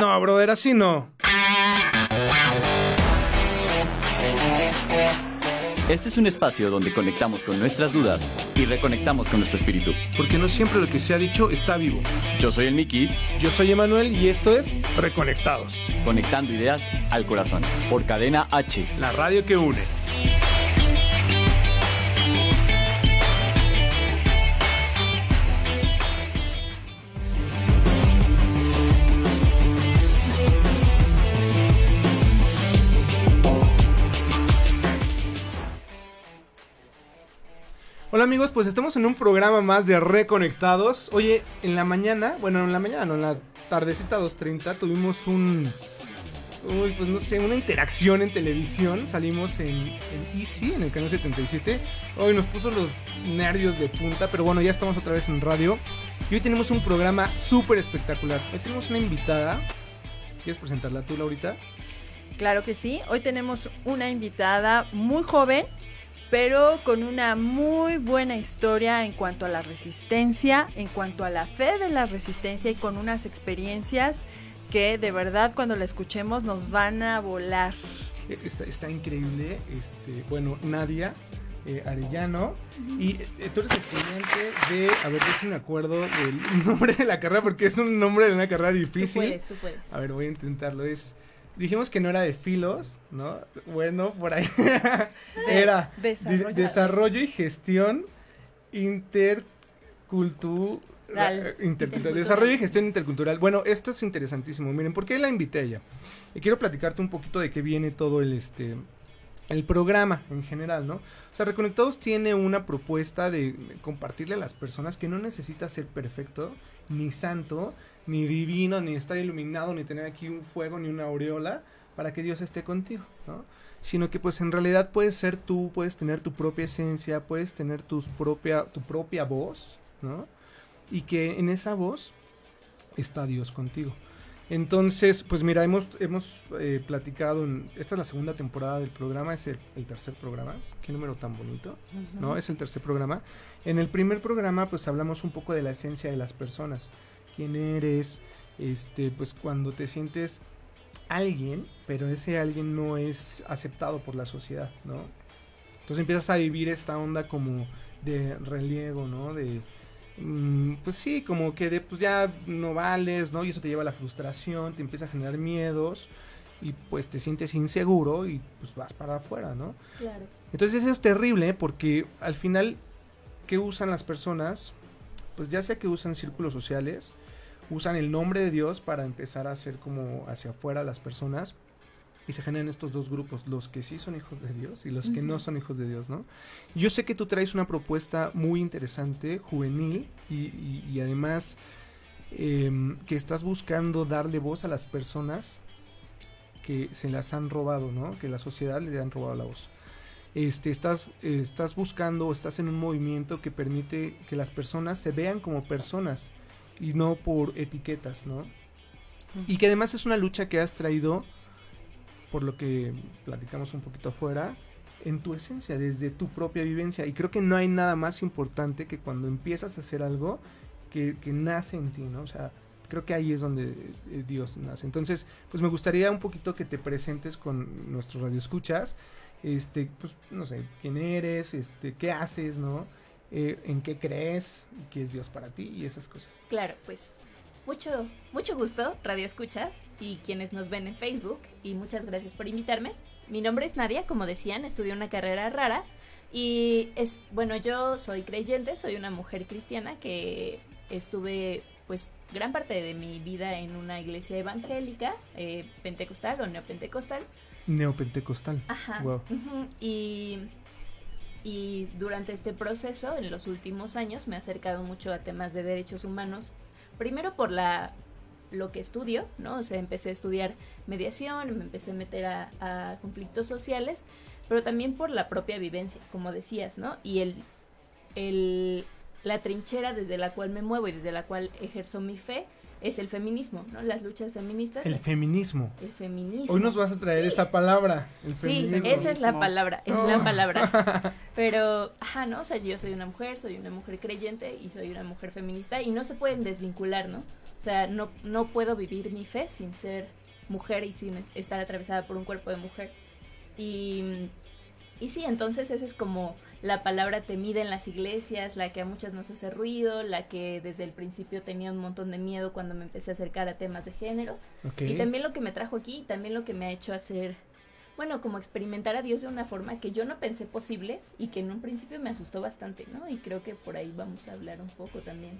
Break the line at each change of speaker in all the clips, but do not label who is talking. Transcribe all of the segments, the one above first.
No, brother, así no.
Este es un espacio donde conectamos con nuestras dudas y reconectamos con nuestro espíritu.
Porque no siempre lo que se ha dicho está vivo.
Yo soy el Mikis,
Yo soy Emanuel y esto es Reconectados,
conectando ideas al corazón. Por Cadena H.
la radio que une. Hola amigos, pues estamos en un programa más de Reconectados. Oye, en la mañana, bueno, en la mañana, no, en la tardecita 2.30 tuvimos un... Uy, pues no sé, una interacción en televisión. Salimos en, en Easy, en el canal 77. Hoy nos puso los nervios de punta, pero bueno, ya estamos otra vez en radio. Y hoy tenemos un programa súper espectacular. Hoy tenemos una invitada. ¿Quieres presentarla tú, Laurita?
Claro que sí. Hoy tenemos una invitada muy joven, pero con una muy buena historia en cuanto a la resistencia, en cuanto a la fe de la resistencia y con unas experiencias que de verdad cuando la escuchemos nos van a volar.
Eh, Está, está increíble. Este, bueno, Nadia eh, Arellano. Y eh, tú eres estudiante de. A ver, déjenme acuerdo del nombre de la carrera, porque es un nombre de una carrera difícil.
Tú puedes, tú puedes.
A ver, voy a intentarlo. Es. Dijimos que no era de filos, ¿no? Bueno, por ahí. era
desarrollo.
y gestión intercultural.
Dale.
Intercultural. Desarrollo y gestión intercultural. Bueno, esto es interesantísimo. Miren, ¿por qué la invité a ella? Y quiero platicarte un poquito de qué viene todo el este el programa en general, ¿no? O sea, Reconectados tiene una propuesta de compartirle a las personas que no necesita ser perfecto, ni santo, ni divino, ni estar iluminado, ni tener aquí un fuego, ni una aureola para que Dios esté contigo, ¿no? Sino que pues en realidad puedes ser tú, puedes tener tu propia esencia, puedes tener tus propia, tu propia voz, ¿no? Y que en esa voz está Dios contigo. Entonces, pues mira, hemos, hemos eh, platicado, en, esta es la segunda temporada del programa, es el, el tercer programa, qué número tan bonito, ¿no? Es el tercer programa. En el primer programa, pues hablamos un poco de la esencia de las personas, quién eres, este, pues cuando te sientes alguien, pero ese alguien no es aceptado por la sociedad, ¿no? Entonces empiezas a vivir esta onda como de reliego, ¿no? De, mm, pues sí, como que de, pues ya no vales, ¿no? Y eso te lleva a la frustración, te empieza a generar miedos y pues te sientes inseguro y pues vas para afuera, ¿no?
Claro.
Entonces eso es terrible porque al final, ¿qué usan las personas? Pues ya sea que usan círculos sociales, usan el nombre de Dios para empezar a hacer como hacia afuera las personas y se generan estos dos grupos, los que sí son hijos de Dios y los que no son hijos de Dios, ¿no? Yo sé que tú traes una propuesta muy interesante, juvenil y, y- y además em, que estás buscando darle voz a las personas que se las han robado, ¿no? Que la sociedad le han robado la voz. Este, estás, eh, estás buscando o estás en un movimiento que permite que las personas se vean como personas y no por etiquetas, ¿no? Y que además es una lucha que has traído, por lo que platicamos un poquito afuera, en tu esencia, desde tu propia vivencia. Y creo que no hay nada más importante que cuando empiezas a hacer algo que, que nace en ti, ¿no? O sea, creo que ahí es donde eh, Dios nace. Entonces, pues me gustaría un poquito que te presentes con nuestros radioescuchas. Este, pues, no sé, quién eres, este, qué haces, ¿no? Eh, en qué crees, qué es Dios para ti y esas cosas.
Claro, pues mucho, mucho gusto, Radio Escuchas y quienes nos ven en Facebook y muchas gracias por invitarme. Mi nombre es Nadia, como decían, estudié una carrera rara y es, bueno, yo soy creyente, soy una mujer cristiana que estuve pues gran parte de mi vida en una iglesia evangélica, eh, pentecostal o neopentecostal.
Neopentecostal.
Ajá.
Wow.
Y, y durante este proceso, en los últimos años, me he acercado mucho a temas de derechos humanos primero por la lo que estudio, ¿no? O sea, empecé a estudiar mediación, me empecé a meter a, a conflictos sociales, pero también por la propia vivencia, como decías, ¿no? Y el, el, la trinchera desde la cual me muevo y desde la cual ejerzo mi fe es el feminismo, ¿no? Las luchas feministas.
El feminismo.
El feminismo.
Hoy nos vas a traer esa palabra, el
Sí,
feminismo.
esa es la palabra, es
Oh.
la palabra. Pero, ajá, ¿no? O sea, yo soy una mujer, soy una mujer creyente y soy una mujer feminista y no se pueden desvincular, ¿no? O sea, no, no puedo vivir mi fe sin ser mujer y sin es- estar atravesada por un cuerpo de mujer. Y, y sí, entonces esa es como la palabra temida en las iglesias, la que a muchas nos hace ruido, la que desde el principio tenía un montón de miedo cuando me empecé a acercar a temas de género. Y también lo que me trajo aquí, y también lo que me ha hecho hacer, bueno, como experimentar a Dios de una forma que yo no pensé posible y que en un principio me asustó bastante, ¿no? Y creo que por ahí vamos a hablar un poco también.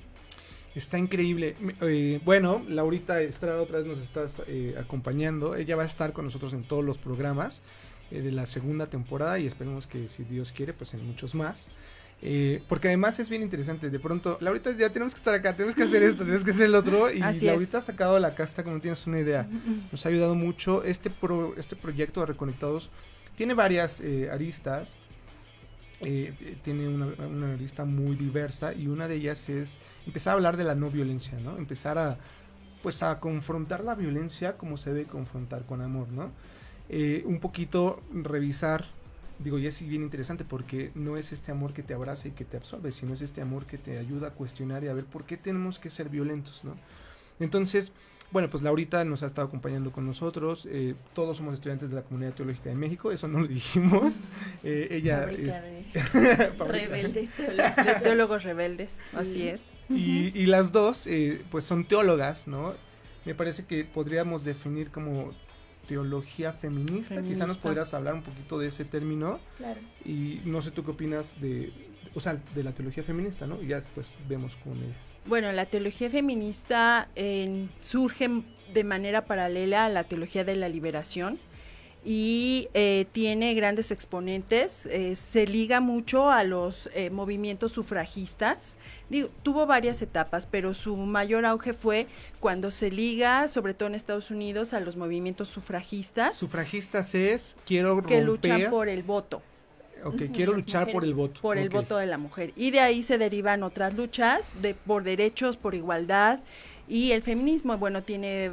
Está increíble. Eh, bueno, Laurita Estrada otra vez nos estás eh, acompañando. Ella va a estar con nosotros en todos los programas eh, de la segunda temporada y esperemos que si Dios quiere, pues en muchos más. Eh, porque además es bien interesante. De pronto, Laurita, ya tenemos que estar acá, tenemos que hacer esto, tenemos que hacer el otro. Y
Así es.
Laurita ha sacado la casta como no tienes una idea. Nos ha ayudado mucho. Este, pro- este proyecto de Reconectados tiene varias eh, aristas. Eh, eh, tiene una, una arista muy diversa y una de ellas es empezar a hablar de la no violencia, ¿no? Empezar a pues a confrontar la violencia como se debe confrontar con amor, ¿no? Eh, un poquito revisar, digo, y es bien interesante porque no es este amor que te abraza y que te absorbe, sino es este amor que te ayuda a cuestionar y a ver por qué tenemos que ser violentos, ¿no? Entonces, bueno, pues Laurita nos ha estado acompañando con nosotros. eh, todos somos estudiantes de la Comunidad Teológica de México, eso no lo dijimos. Eh, ella es
de rebeldes teólogos.
teólogos rebeldes, así es.
y, y las dos, eh, pues son teólogas, ¿no? Me parece que podríamos definir como teología feminista. Quizá nos
Feminista.
podrías hablar un poquito de ese término.
Claro.
Y no sé tú qué opinas de, o sea, de la teología feminista, ¿no? Y ya después vemos con ella.
Bueno, la teología feminista eh, surge de manera paralela a la teología de la liberación y eh, tiene grandes exponentes, eh, se liga mucho a los eh, movimientos sufragistas, Digo, tuvo varias etapas, pero su mayor auge fue cuando se liga, sobre todo en Estados Unidos, a los movimientos sufragistas
Sufragistas es, quiero
que
romper,
luchan por el voto.
ok, quiero luchar por el voto.
por el voto de la mujer. Y de ahí se derivan otras luchas de, por derechos, por igualdad. Y el feminismo, bueno, tiene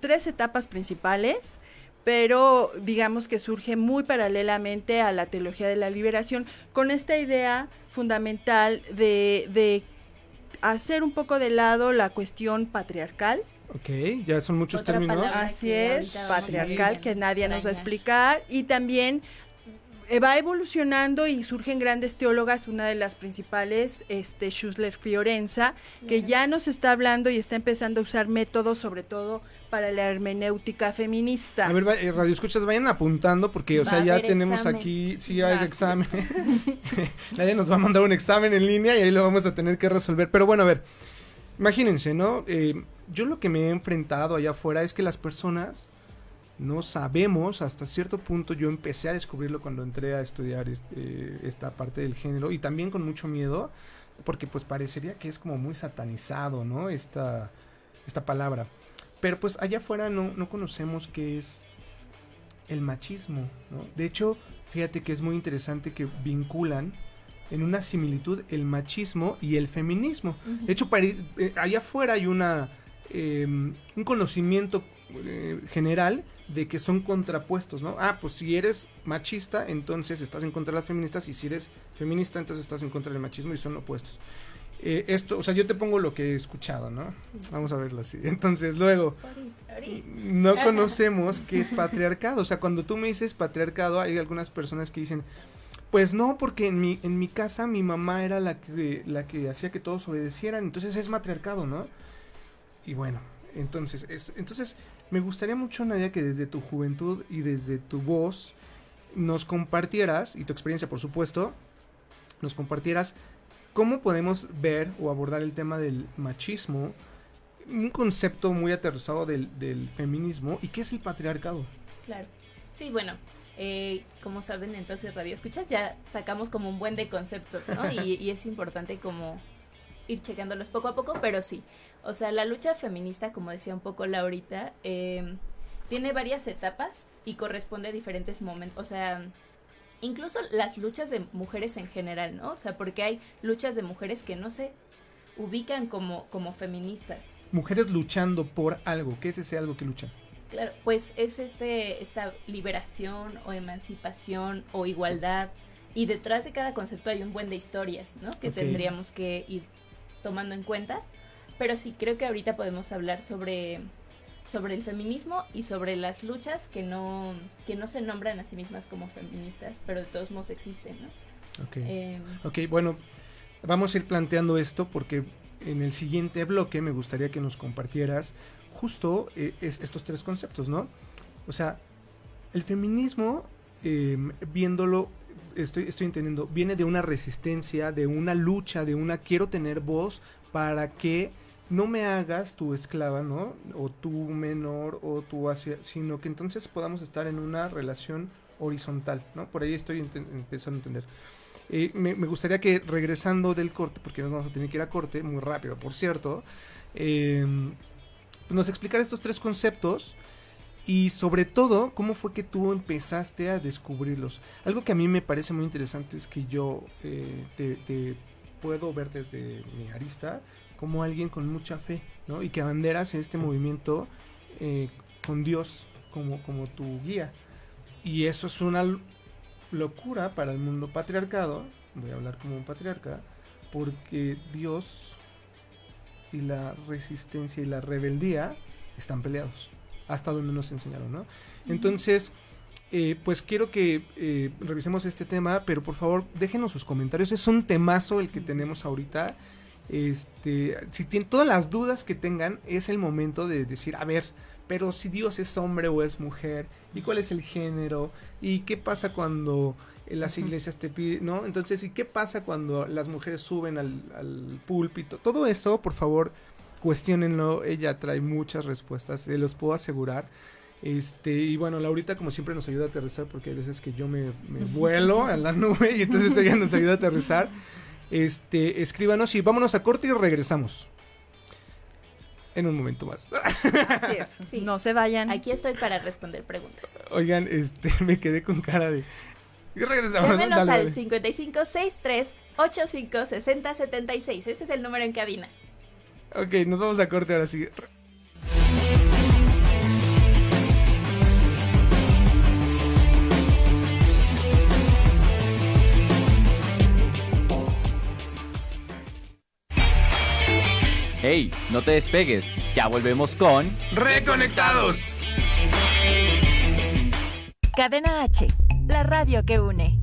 tres etapas principales, pero digamos que surge muy paralelamente a la teología de la liberación, con esta idea fundamental de, de hacer un poco de lado la cuestión patriarcal.
Ok, ya son muchos
Otra
términos.
Así es, patriarcal, que nadie nos va a explicar. Y también eh, va evolucionando y surgen grandes teólogas, una de las principales, este Schussler Fiorenza, que ya nos está hablando y está empezando a usar métodos, sobre todo para la hermenéutica feminista.
A ver, eh, radio escuchas, vayan apuntando porque, o
Va
sea, ya tenemos
examen.
aquí, sí hay
Gracias.
examen. Nadie nos va a mandar un examen en línea y ahí lo vamos a tener que resolver. Pero bueno, a ver, imagínense, ¿no? Eh, yo lo que me he enfrentado allá afuera es que las personas no sabemos, hasta cierto punto yo empecé a descubrirlo cuando entré a estudiar este, esta parte del género y también con mucho miedo, porque pues parecería que es como muy satanizado, ¿no? Esta, esta palabra. Pero pues allá afuera no, no conocemos qué es el machismo, ¿no? De hecho, fíjate que es muy interesante que vinculan en una similitud el machismo y el feminismo. De hecho, eh, allá afuera hay una eh, un conocimiento eh, general de que son contrapuestos, ¿no? Ah, pues si eres machista, entonces estás en contra de las feministas, y si eres feminista, entonces estás en contra del machismo y son opuestos. Eh, esto, o sea, yo te pongo lo que he escuchado, ¿no?
Sí, sí.
Vamos a verlo así. Entonces, luego, no conocemos qué es patriarcado. O sea, cuando tú me dices patriarcado, hay algunas personas que dicen, pues no, porque en mi, en mi casa mi mamá era la que, la que hacía que todos obedecieran, entonces es matriarcado, ¿no? Y bueno, entonces, es, entonces me gustaría mucho, Nadia, que desde tu juventud y desde tu voz nos compartieras, y tu experiencia, por supuesto, nos compartieras cómo podemos ver o abordar el tema del machismo, un concepto muy aterrizado del, del feminismo, y qué es el patriarcado.
Claro. Sí, bueno, eh, como saben, entonces Radio Escuchas ya sacamos como un buen de conceptos, ¿no? Y, y es importante como ir checándolos poco a poco, pero sí. O sea, la lucha feminista, como decía un poco Laurita, eh, tiene varias etapas y corresponde a diferentes momentos. O sea, incluso las luchas de mujeres en general, ¿no? O sea, porque hay luchas de mujeres que no se ubican como, como feministas.
Mujeres luchando por algo. ¿Qué es ese algo que luchan?
Claro, pues es este, esta liberación o emancipación o igualdad. Y detrás de cada concepto hay un buen de historias, ¿no? Que tendríamos que ir tomando en cuenta. Pero sí, creo que ahorita podemos hablar sobre, sobre el feminismo y sobre las luchas que no, que no se nombran a sí mismas como feministas, pero de todos modos existen, ¿no?
Ok.
Eh,
Ok, bueno, vamos a ir planteando esto porque en el siguiente bloque me gustaría que nos compartieras justo eh, es- estos tres conceptos, ¿no? O sea, el feminismo, eh, viéndolo, estoy, estoy entendiendo, viene de una resistencia, de una lucha, de una quiero tener voz para que no me hagas tu esclava, ¿no? O tu menor, o tu hacia, sino que entonces podamos estar en una relación horizontal, ¿no? Por ahí estoy empezando a entender. Eh, me, gustaría que regresando del corte, porque nos vamos a tener que ir a corte, muy rápido, por cierto, eh, nos explicar estos tres conceptos y sobre todo cómo fue que tú empezaste a descubrirlos. Algo que a mí me parece muy interesante es que yo eh, te puedo ver desde mi arista como alguien con mucha fe, ¿no? Y que abanderas en este movimiento eh, con Dios como, como tu guía. Y eso es una locura para el mundo patriarcado, voy a hablar como un patriarca, porque Dios y la resistencia y la rebeldía están peleados, hasta donde nos enseñaron, ¿no? Entonces, eh, pues quiero que eh, revisemos este tema, pero por favor déjenos sus comentarios, es un temazo el que tenemos ahorita. Este, si tienen todas las dudas que tengan, es el momento de decir, a ver, pero si Dios es hombre o es mujer, y cuál es el género, y qué pasa cuando las iglesias te piden, ¿no? Entonces, ¿y qué pasa cuando las mujeres suben al, al púlpito? Todo eso, por favor, cuestionenlo. Ella trae muchas respuestas, se los puedo asegurar. Este, y bueno, Laurita como siempre nos ayuda a aterrizar porque hay veces que yo me, me vuelo a la nube y entonces ella nos ayuda a aterrizar. Este, escríbanos y vámonos a corte y regresamos. En un momento más.
Así es.
Sí.
No se vayan.
aquí estoy para responder preguntas.
Oigan, este, me quedé con cara de. Y regresamos. ¿no?
Llámenos
Dale,
al
dale.
5563 85 60 76. Ese es el número en cabina.
Ok, nos vamos a corte ahora sí.
Hey, no te despegues. Ya volvemos con
¡Reconectados!
Cadena H, la radio que une.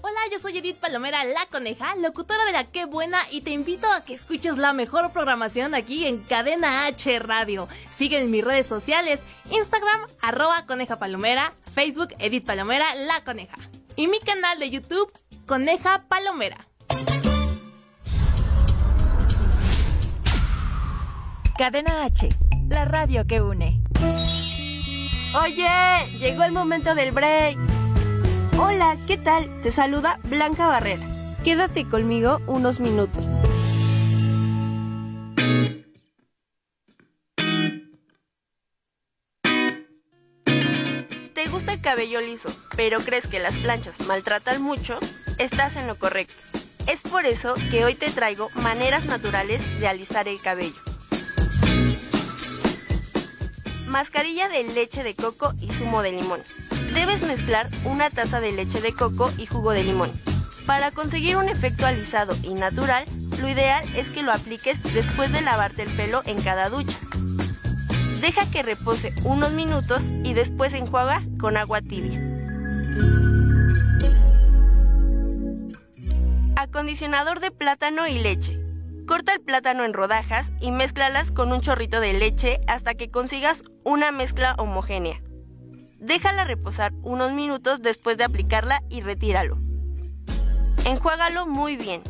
Hola, yo soy Edith Palomera, la coneja, locutora de la Qué Buena, y te invito a que escuches la mejor programación aquí en Cadena H Radio. Sigue en mis redes sociales, Instagram, arroba coneja palomera, Facebook, Edith Palomera, la coneja. Y mi canal de YouTube, Coneja Palomera.
Cadena H, la radio que une.
Oye, llegó el momento del break. Hola, ¿qué tal? Te saluda Blanca Barrera. Quédate conmigo unos minutos. El cabello liso, pero crees que las planchas maltratan mucho? Estás en lo correcto. Es por eso que hoy te traigo maneras naturales de alisar el cabello. Mascarilla de leche de coco y zumo de limón. Debes mezclar una taza de leche de coco y jugo de limón. Para conseguir un efecto alisado y natural, lo ideal es que lo apliques después de lavarte el pelo en cada ducha. Deja que repose unos minutos y después enjuaga con agua tibia. Acondicionador de plátano y leche. Corta el plátano en rodajas y mézclalas con un chorrito de leche hasta que consigas una mezcla homogénea. Déjala reposar unos minutos después de aplicarla y retíralo. Enjuágalo muy bien.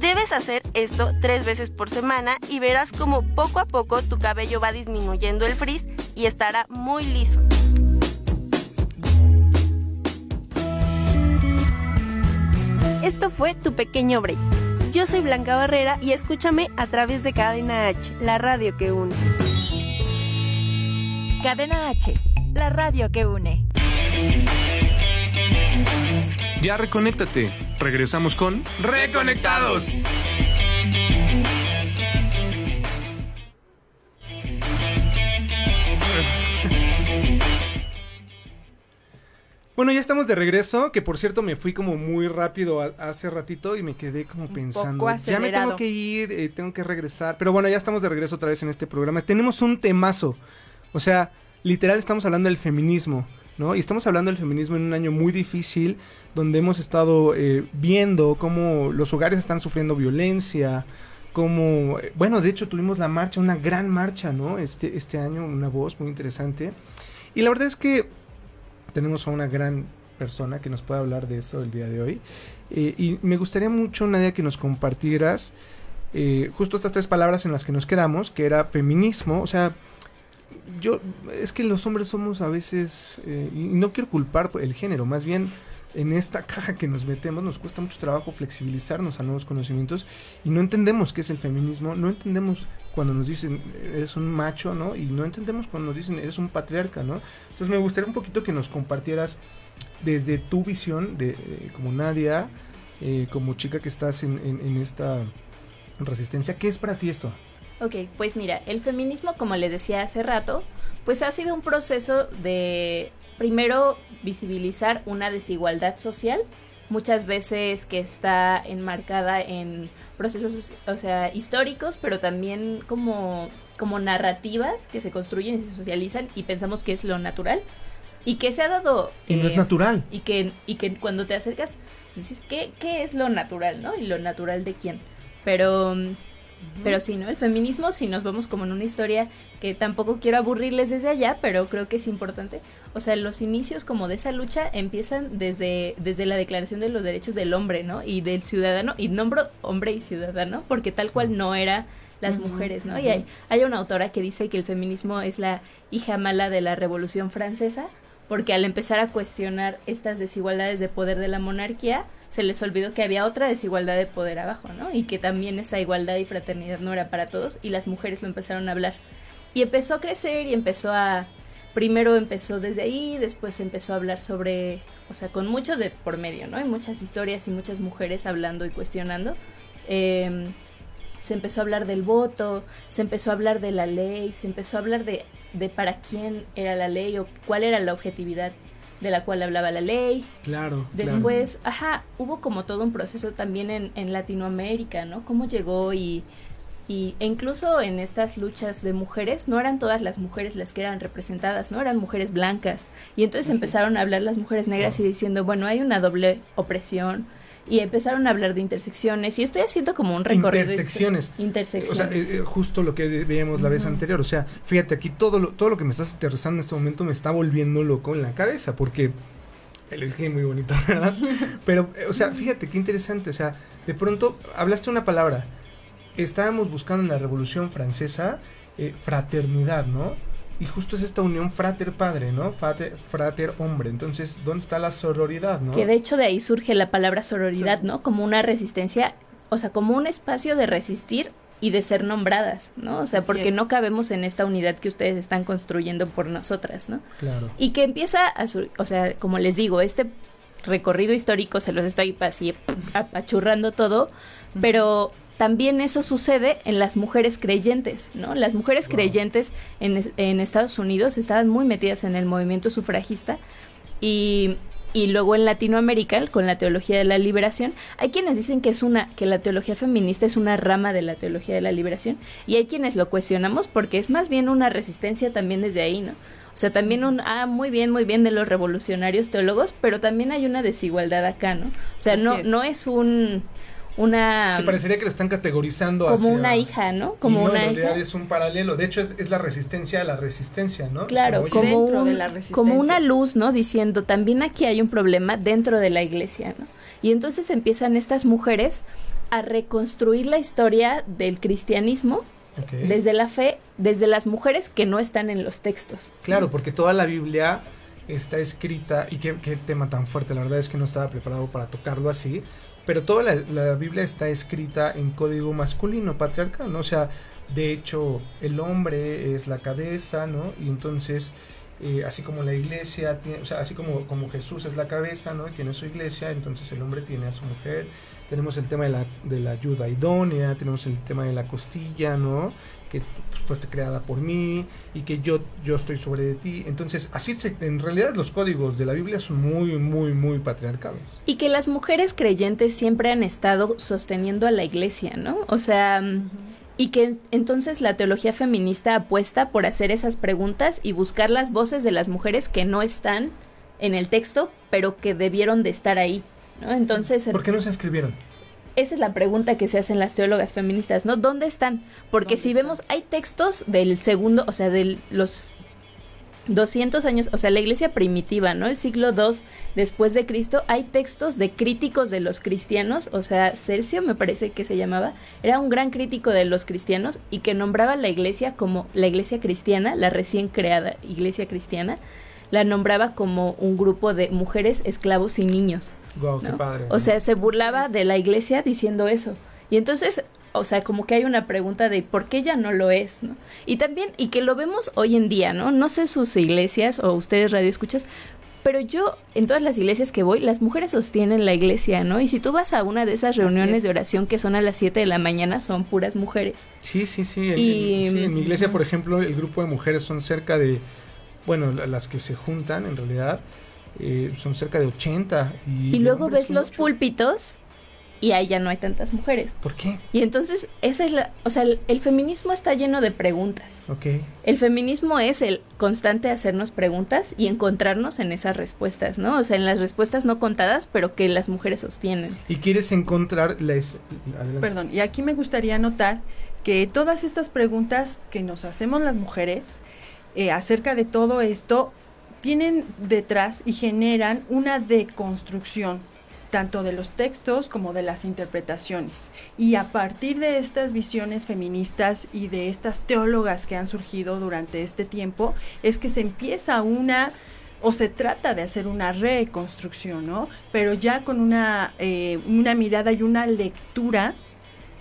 Debes hacer esto tres veces por semana y verás como poco a poco tu cabello va disminuyendo el frizz y estará muy liso. Esto fue tu pequeño break. Yo soy Blanca Barrera y escúchame a través de Cadena H, la radio que une.
Cadena H, la radio que une.
Ya reconéctate. Regresamos con Reconectados. Bueno, ya estamos de regreso, que por cierto me fui como muy rápido a- hace ratito y me quedé como pensando, ya me tengo que ir, eh, tengo que regresar, pero bueno, ya estamos de regreso otra vez en este programa. Tenemos un temazo, o sea, literal estamos hablando del feminismo, ¿no? Y estamos hablando del feminismo en un año muy difícil, donde hemos estado eh, viendo cómo los hogares están sufriendo violencia, como, eh, bueno, de hecho tuvimos la marcha, una gran marcha, ¿no? Este, este año, una voz muy interesante. Y la verdad es que tenemos a una gran persona que nos puede hablar de eso el día de hoy. Eh, y me gustaría mucho, Nadia, que nos compartieras eh, justo estas tres palabras en las que nos quedamos, que era feminismo, o sea, yo, es que los hombres somos a veces, eh, y no quiero culpar por el género, más bien en esta caja que nos metemos nos cuesta mucho trabajo flexibilizarnos a nuevos conocimientos y no entendemos qué es el feminismo, no entendemos cuando nos dicen eres un macho, ¿no? Y no entendemos cuando nos dicen eres un patriarca, ¿no? Entonces me gustaría un poquito que nos compartieras desde tu visión de eh, como Nadia, eh, como chica que estás en, en- en esta resistencia, ¿qué es para ti esto?
Ok, pues mira, el feminismo, como les decía hace rato, pues ha sido un proceso de, primero, visibilizar una desigualdad social, muchas veces que está enmarcada en procesos, o sea, históricos, pero también como, como narrativas que se construyen y se socializan y pensamos que es lo natural y que se ha dado...
Y no es
eh,
natural.
y que, y que cuando te acercas, pues dices, ¿qué, ¿qué es lo natural, no? Y lo natural de quién. Pero, pero sí, ¿no? El feminismo, si nos vamos como en una historia que tampoco quiero aburrirles desde allá, pero creo que es importante. O sea, los inicios como de esa lucha empiezan desde, desde la Declaración de los Derechos del Hombre, ¿no? Y del ciudadano, y nombro hombre y ciudadano, porque tal cual no era las mujeres, ¿no? Y hay, hay una autora que dice que el feminismo es la hija mala de la Revolución Francesa, porque al empezar a cuestionar estas desigualdades de poder de la monarquía, se les olvidó que había otra desigualdad de poder abajo, ¿no? Y que también esa igualdad y fraternidad no era para todos, y las mujeres lo empezaron a hablar. Y empezó a crecer y empezó a... Primero empezó desde ahí, después empezó a hablar sobre, o sea, con mucho de por medio, ¿no? Hay muchas historias y muchas mujeres hablando y cuestionando. Em, se empezó a hablar del voto, se empezó a hablar de la ley, se empezó a hablar de, de para quién era la ley o cuál era la objetividad de la cual hablaba la ley.
Claro. claro.
Después, ajá, hubo como todo un proceso también en, en Latinoamérica, ¿no? Cómo llegó y, y e incluso en estas luchas de mujeres, no eran todas las mujeres las que eran representadas, ¿no? Eran mujeres blancas. Y entonces empezaron a hablar las mujeres negras y diciendo, bueno, hay una doble opresión. Y empezaron a hablar de intersecciones. Y estoy haciendo como un recorrido.
Intersecciones.
Intersecciones.
O sea, eh, eh, justo lo que veíamos la vez anterior. O sea, fíjate, aquí todo lo, todo lo que me estás aterrizando en este momento me está volviendo loco en la cabeza. Porque el es muy bonito, ¿verdad? Pero, eh, o sea, fíjate qué interesante. O sea, de pronto hablaste una palabra. Estábamos buscando en la Revolución Francesa eh, fraternidad, ¿no? Y justo es esta unión frater-padre, ¿no? Frater- Frater-hombre. Entonces, ¿dónde está la sororidad, no?
Que de hecho de ahí surge la palabra sororidad, ¿no? Como una resistencia, o sea, como un espacio de resistir y de ser nombradas, ¿no? O sea,
Así
porque
es.
no cabemos en esta unidad que ustedes están construyendo por nosotras, ¿no?
Claro.
Y que empieza a, sur- o sea, como les digo, este recorrido histórico se los estoy así apachurrando todo, pero también eso sucede en las mujeres creyentes, ¿no? Las mujeres
Wow.
creyentes en, es- en Estados Unidos estaban muy metidas en el movimiento sufragista y, y luego en Latinoamérica con la teología de la liberación hay quienes dicen que es una que la teología feminista es una rama de la teología de la liberación y hay quienes lo cuestionamos porque es más bien una resistencia también desde ahí, ¿no? O sea, también un, ah, muy bien, muy bien de los revolucionarios teólogos, pero también hay una desigualdad acá, ¿no? O sea,
Así
no,
es.
no es un, una,
Se parecería que lo están categorizando
como
hacia-
una hija, ¿no? Como
y no,
una
en realidad
hija.
es un paralelo. De hecho, es, es la resistencia a la resistencia, ¿no?
Claro, como,
Dentro de la resistencia.
como una luz, ¿no? Diciendo, también aquí hay un problema dentro de la iglesia, ¿no? Y entonces empiezan estas mujeres a reconstruir la historia del cristianismo desde la fe, desde las mujeres que no están en los textos.
Claro, porque toda la Biblia está escrita, y qué, qué tema tan fuerte, la verdad es que no estaba preparado para tocarlo así, pero toda la, la Biblia está escrita en código masculino, patriarcal, ¿no? O sea, de hecho, el hombre es la cabeza, ¿no? Y entonces, eh, así como la iglesia, tiene, o sea, así como, como Jesús es la cabeza, ¿no? Y tiene su iglesia, entonces el hombre tiene a su mujer. Tenemos el tema de la, de la ayuda idónea, tenemos el tema de la costilla, ¿no? Que fuiste creada por mí y que yo, yo estoy sobre de ti. Entonces, así se, en realidad los códigos de la Biblia son muy, muy, muy patriarcados.
Y que las mujeres creyentes siempre han estado sosteniendo a la iglesia, ¿no? O sea, y que entonces la teología feminista apuesta por hacer esas preguntas y buscar las voces de las mujeres que no están en el texto, pero que debieron de estar ahí, ¿no? Entonces...
¿Por qué no se escribieron?
Esa es la pregunta que se hacen las teólogas feministas, ¿no? ¿Dónde están? Porque si vemos, hay textos del segundo, o sea, de los 200 años, o sea, la iglesia primitiva, ¿no? El siglo II después de Cristo, hay textos de críticos de los cristianos, o sea, Celcio me parece que se llamaba, era un gran crítico de los cristianos y que nombraba la iglesia como la iglesia cristiana, la recién creada iglesia cristiana, la nombraba como un grupo de mujeres, esclavos y niños.
Wow, qué padre.
O sea, se burlaba de la iglesia diciendo eso. Y entonces, o sea, como que hay una pregunta de por qué ya no lo es, ¿no? Y también, y que lo vemos hoy en día, ¿no? No sé sus iglesias o ustedes radio escuchas, pero yo, en todas las iglesias que voy, las mujeres sostienen la iglesia, ¿no? Y si tú vas a una de esas reuniones de oración que son a las 7 de la mañana, son puras mujeres.
Sí, sí, sí. En,
Y-
en- sí, en mi iglesia, por ejemplo, el grupo de mujeres son cerca de, bueno, la- las que se juntan en realidad, eh, son cerca de 80. Y,
Y luego ves los
ocho.
púlpitos y ahí ya no hay tantas mujeres.
¿Por qué?
Y entonces, esa es la, o sea, el, el feminismo está lleno de preguntas.
Ok.
El feminismo es el constante hacernos preguntas y encontrarnos en esas respuestas, ¿no? O sea, en las respuestas no contadas, pero que las mujeres sostienen.
Y quieres encontrar la... es- adelante.
Perdón, y aquí me gustaría notar que todas estas preguntas que nos hacemos las mujeres eh, acerca de todo esto tienen detrás y generan una deconstrucción tanto de los textos como de las interpretaciones. Y a partir de estas visiones feministas y de estas teólogas que han surgido durante este tiempo, es que se empieza una o se trata de hacer una reconstrucción, ¿no? Pero ya con una, eh, una mirada y una lectura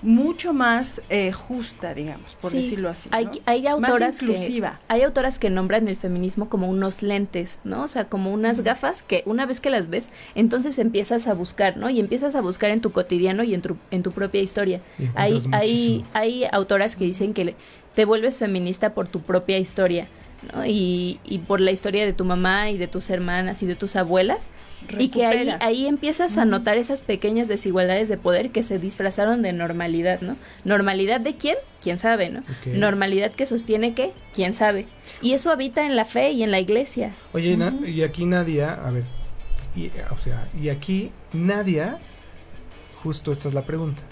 mucho más eh, justa, digamos, por
Sí,
decirlo así.
Hay,
¿no?
hay autoras
más inclusiva.
que hay autoras que nombran el feminismo como unos lentes, ¿no? O sea, como unas gafas que una vez que las ves, entonces empiezas a buscar, ¿no? Y empiezas a buscar en tu cotidiano y en tu, en tu propia historia. Hay, hay, hay autoras que dicen que le- te vuelves feminista por tu propia historia, ¿no? Y, y por la historia de tu mamá y de tus hermanas y de tus abuelas. Y que ahí, ahí empiezas a notar esas pequeñas desigualdades de poder que se disfrazaron de normalidad, ¿no? ¿Normalidad de quién? ¿Quién sabe, no? Normalidad que sostiene qué? ¿Quién sabe? Y eso habita en la fe y en la iglesia.
Oye, y aquí Nadia, a ver, y, o sea, y aquí Nadia, justo esta es la pregunta,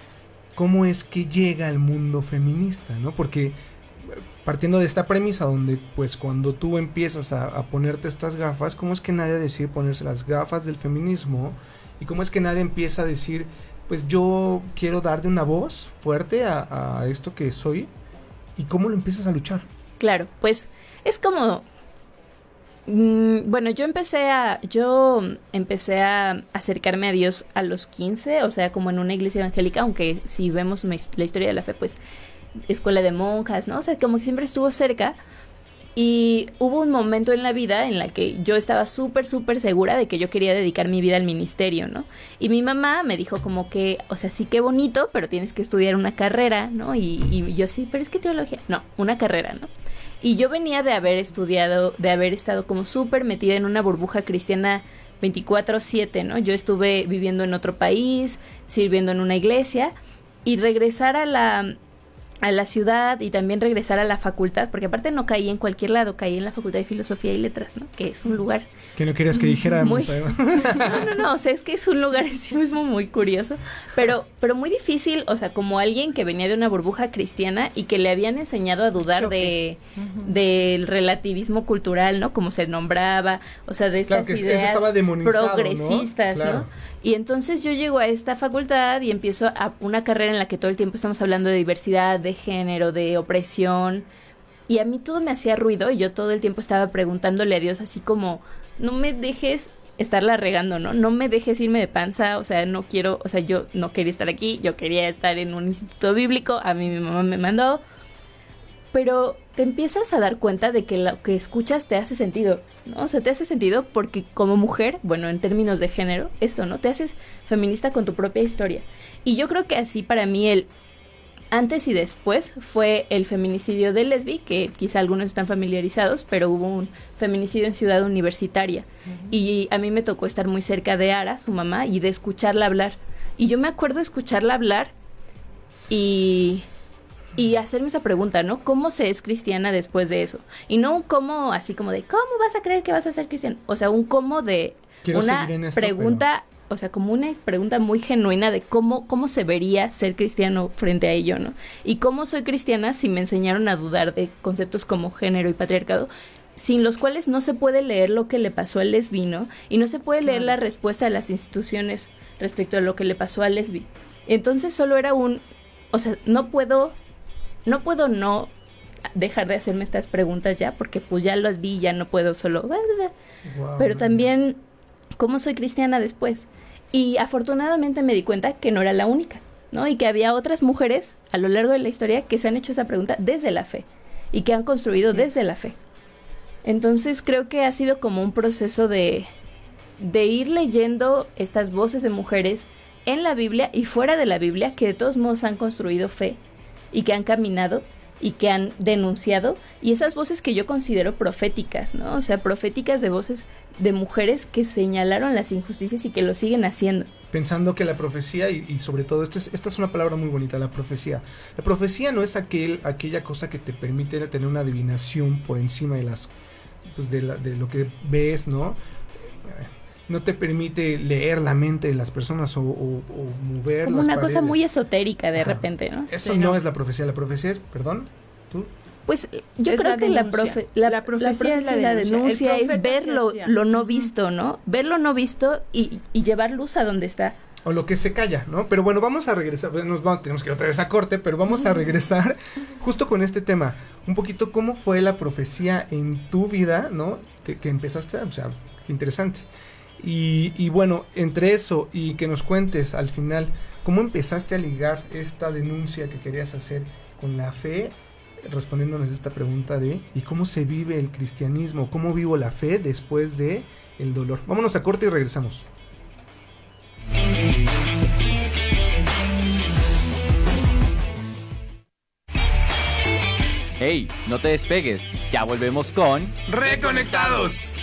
¿cómo es que llega al mundo feminista, no? Porque partiendo de esta premisa donde, pues, cuando tú empiezas a, ponerte estas gafas, ¿cómo es que Nadia decide ponerse las gafas del feminismo? ¿Y cómo es que Nadia empieza a decir, pues, yo quiero darle una voz fuerte a, esto que soy? ¿Y cómo lo empiezas a luchar?
Claro, pues es como mm, bueno, yo empecé a yo empecé a acercarme a Dios a los 15, o sea, como en una iglesia evangélica, aunque si vemos la historia de la fe, pues escuela de monjas, ¿no? O sea, como que siempre estuvo cerca. Y hubo un momento en la vida en la que yo estaba súper, súper segura de que yo quería dedicar mi vida al ministerio, ¿no? Y mi mamá me dijo como que, o sea, sí que bonito, pero tienes que estudiar una carrera, ¿no? Y, y yo sí, pero es que teología, no, una carrera, ¿no? Y yo venía de haber estudiado, de haber estado como súper metida en una burbuja cristiana 24/7, ¿no? Yo estuve viviendo en otro país, sirviendo en una iglesia y regresar a la a la ciudad y también regresar a la facultad, porque aparte no caí en cualquier lado, caí en la Facultad de Filosofía y Letras, ¿no? Que es un lugar
Que no querías que dijéramos.
Muy- no, no, no, o sea, es que es un lugar en sí mismo muy curioso, pero, pero muy difícil, o sea, como alguien que venía de una burbuja cristiana y que le habían enseñado a dudar de del relativismo cultural, ¿no? Como se nombraba, o sea, de
Claro
estas
que eso
ideas
estaba demonizado, ¿no?
progresistas, ¿no?
Claro.
Y entonces yo llego a esta facultad y empiezo a una carrera en la que todo el tiempo estamos hablando de diversidad, de género, de opresión. Y a mí todo me hacía ruido y yo todo el tiempo estaba preguntándole a Dios así como, no me dejes estarla regando, ¿no? No me dejes irme de panza, o sea, no quiero, o sea, yo no quería estar aquí, yo quería estar en un instituto bíblico, a mí mi mamá me mandó, pero te empiezas a dar cuenta de que lo que escuchas te hace sentido, ¿no? O sea, te hace sentido porque como mujer, bueno, en términos de género, esto, ¿no? Te haces feminista con tu propia historia. Y yo creo que así para mí el antes y después fue el feminicidio de Lesbi, que quizá algunos están familiarizados, pero hubo un feminicidio en Ciudad Universitaria. Y a mí me tocó estar muy cerca de Ara, su mamá, y de escucharla hablar. Y yo me acuerdo escucharla hablar y, y hacerme esa pregunta, ¿no? ¿Cómo se es cristiana después de eso? Y no un cómo así como de, ¿cómo vas a creer que vas a ser cristiana? O sea, un cómo de
Quiero
una
esto,
pregunta o sea, como una pregunta muy genuina de cómo, cómo se vería ser cristiano frente a ello, ¿no? Y cómo soy cristiana si me enseñaron a dudar de conceptos como género y patriarcado, sin los cuales no se puede leer lo que le pasó al lesbino y no se puede leer la respuesta de las instituciones respecto a lo que le pasó al lesbi. Entonces solo era un, o sea, no puedo, no puedo no dejar de hacerme estas preguntas ya, porque pues ya las vi, ya no puedo solo...
Wow,
Pero también, ¿cómo soy cristiana después? Y afortunadamente me di cuenta que no era la única, ¿no? Y que había otras mujeres a lo largo de la historia que se han hecho esa pregunta desde la fe y que han construido desde la fe. Entonces creo que ha sido como un proceso de, de ir leyendo estas voces de mujeres en la Biblia y fuera de la Biblia que de todos modos han construido fe y que han caminado y que han denunciado y esas voces que yo considero proféticas, ¿no? O sea, proféticas de voces de mujeres que señalaron las injusticias y que lo siguen haciendo.
Pensando que la profecía, y, sobre todo, esto es- esta es una palabra muy bonita, la profecía. La profecía no es aquel, aquella cosa que te permite tener una adivinación por encima de las pues, de, la- de lo que ves, ¿no? No te permite leer la mente de las personas o, o- o mover
Como
las
una cosa muy esotérica de
Ajá.
repente, ¿no?
Eso
Sí,
no
no.
es la profecía, la profecía es, perdón, tú.
Pues yo
Es
creo
la
que la, profe- la,
La
la
profecía
profecía
es la
la
denuncia.
es ver lo, lo no visto, ¿no? Ver lo no visto y, y llevar luz a donde está.
o lo que se calla, ¿no? Pero bueno, vamos a regresar, nos vamos, tenemos que ir otra vez a corte, pero vamos a regresar justo con este tema, un poquito cómo fue la profecía en tu vida, ¿no? Que, que empezaste, o sea, qué interesante. Y, y bueno, entre eso y que nos cuentes al final, ¿cómo empezaste a ligar esta denuncia que querías hacer con la fe? Respondiéndonos esta pregunta de ¿y cómo se vive el cristianismo? ¿Cómo vivo la fe después de el dolor? Vámonos a corte y regresamos.
Hey, no te despegues. Ya volvemos con
¡Reconectados!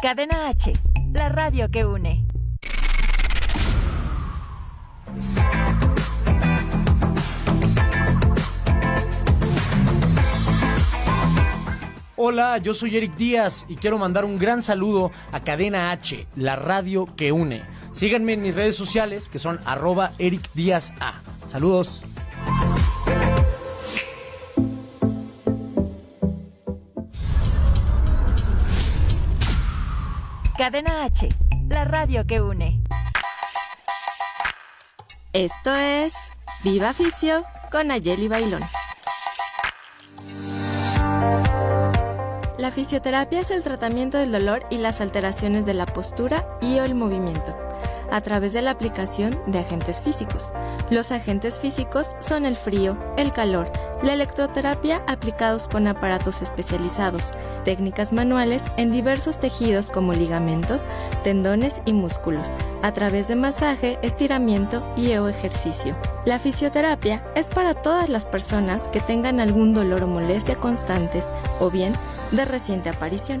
Cadena H, la radio que une.
Hola, yo soy Eric Díaz y quiero mandar un gran saludo a Cadena H, la radio que une. Síganme en mis redes sociales que son arroba Eric Díaz A. Saludos.
Cadena H, la radio que une.
Esto es Viva Ficio con Ayeli Bailón. La fisioterapia es el tratamiento del dolor y las alteraciones de la postura y o el movimiento a través de la aplicación de agentes físicos. Los agentes físicos son el frío, el calor, la electroterapia aplicados con aparatos especializados, técnicas manuales en diversos tejidos como ligamentos, tendones y músculos, a través de masaje, estiramiento y o ejercicio. La fisioterapia es para todas las personas que tengan algún dolor o molestia constantes o bien de reciente aparición.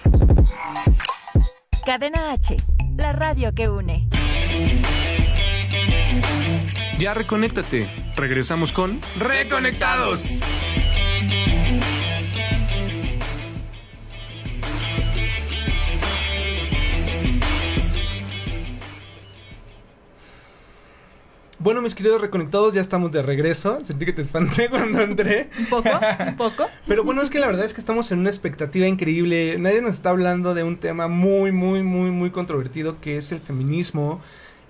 Cadena H, la radio que une.
Ya reconéctate. Regresamos con Reconectados.
Bueno, mis queridos reconectados, ya estamos de regreso. Sentí que te espanté cuando entré.
Un poco, un poco.
Pero bueno, es que la verdad es que estamos en una expectativa increíble. Nadie nos está hablando de un tema muy, muy, muy, muy controvertido que es el feminismo.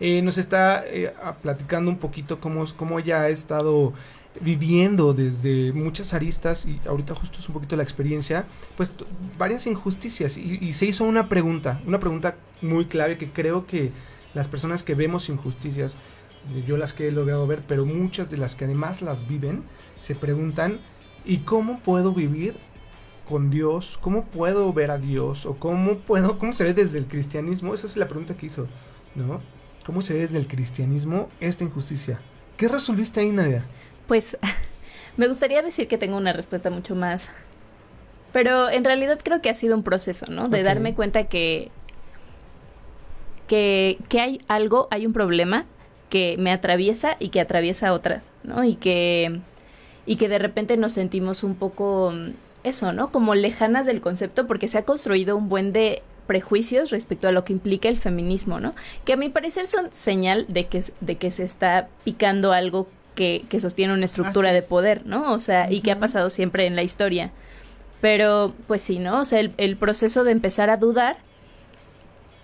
Eh, nos está eh, platicando un poquito cómo, cómo ella ha estado viviendo desde muchas aristas y ahorita justo es un poquito la experiencia, pues varias injusticias y, y se hizo una pregunta, una pregunta muy clave que creo que las personas que vemos injusticias, yo las que he logrado ver, pero muchas de las que además las viven, se preguntan, ¿y cómo puedo vivir con Dios? ¿Cómo puedo ver a Dios? ¿O cómo puedo, cómo se ve desde el cristianismo? Esa es la pregunta que hizo, ¿no? ¿Cómo se ve desde el cristianismo esta injusticia? ¿Qué resolviste ahí, Nadia?
Pues me gustaría decir que tengo una respuesta mucho más. Pero en realidad creo que ha sido un proceso, ¿no? De darme cuenta que, que, que hay algo, hay un problema que me atraviesa y que atraviesa a otras, ¿no? Y que, y que de repente nos sentimos un poco, mm, eso, ¿no? Como lejanas del concepto porque se ha construido un buen de prejuicios respecto a lo que implica el feminismo, ¿no? Que a mi parecer son señal de que, de que se está picando algo que, que sostiene una estructura de poder, ¿no? O sea, y que ha pasado siempre en la historia. Pero, pues sí, ¿no? O sea, el, el proceso de empezar a dudar,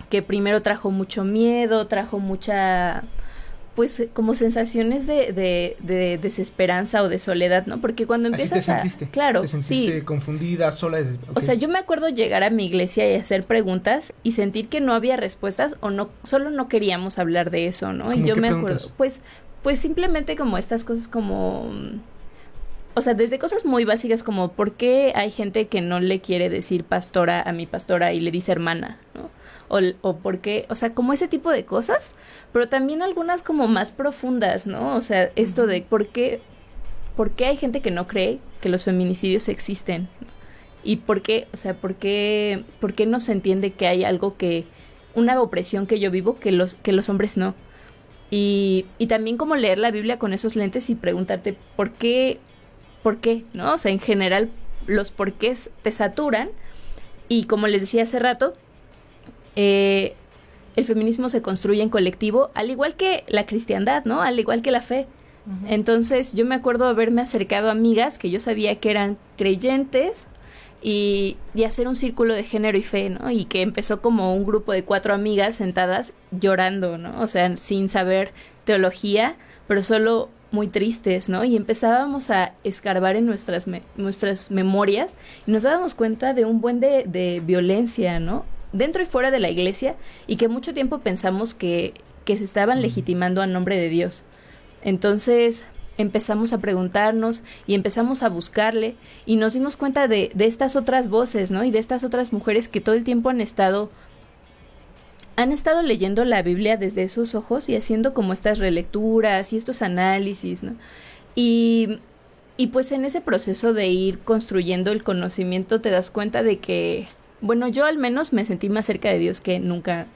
que primero trajo mucho miedo, trajo mucha, pues, eh, como sensaciones de, de, de desesperanza o de soledad, ¿no? Porque cuando
Así
empiezas
te
a...
sentiste.
Claro,
Te sentiste
sí.
confundida, sola.
O sea, yo me acuerdo llegar a mi iglesia y hacer preguntas y sentir que no había respuestas o no, solo no queríamos hablar de eso, ¿no? Y
¿Cómo
yo me
preguntas?
acuerdo, pues, pues simplemente como estas cosas como, mm, o sea, desde cosas muy básicas como por qué hay gente que no le quiere decir pastora a mi pastora y le dice hermana, ¿no? O, o por qué, o sea, como ese tipo de cosas, pero también algunas como más profundas, ¿no? O sea, esto de por qué, por qué hay gente que no cree que los feminicidios existen, y por qué, o sea, por qué, por qué no se entiende que hay algo que, una opresión que yo vivo que los, que los hombres no. Y, y también como leer la Biblia con esos lentes y preguntarte por qué, por qué, ¿no? O sea, en general los porqués te saturan y como les decía hace rato, eh, el feminismo se construye en colectivo, al igual que la cristiandad, ¿no? Al igual que la fe. Entonces yo me acuerdo haberme acercado a amigas que yo sabía que eran creyentes y, y hacer un círculo de género y fe, ¿no? Y que empezó como un grupo de cuatro amigas sentadas llorando, ¿no? O sea, sin saber teología, pero solo muy tristes, ¿no? Y empezábamos a escarbar en nuestras, me- nuestras memorias y nos dábamos cuenta de un buen de, de violencia, ¿no? Dentro y fuera de la iglesia y que mucho tiempo pensamos que, que se estaban legitimando a nombre de Dios. Entonces empezamos a preguntarnos y empezamos a buscarle y nos dimos cuenta de, de estas otras voces, ¿no? Y de estas otras mujeres que todo el tiempo han estado han estado leyendo la Biblia desde esos ojos y haciendo como estas relecturas y estos análisis, ¿no? Y, y pues en ese proceso de ir construyendo el conocimiento te das cuenta de que, bueno, yo al menos me sentí más cerca de Dios que nunca.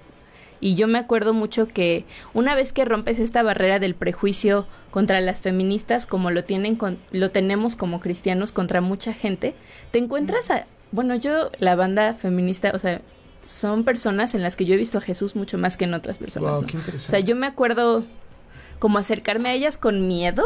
Y yo me acuerdo mucho que una vez que rompes esta barrera del prejuicio contra las feministas, como lo tienen con, lo tenemos como cristianos contra mucha gente, te encuentras a, bueno, yo la banda feminista, o sea, son personas en las que yo he visto a Jesús mucho más que en otras personas.
Wow,
¿no?
qué
O sea, yo me acuerdo como acercarme a ellas con miedo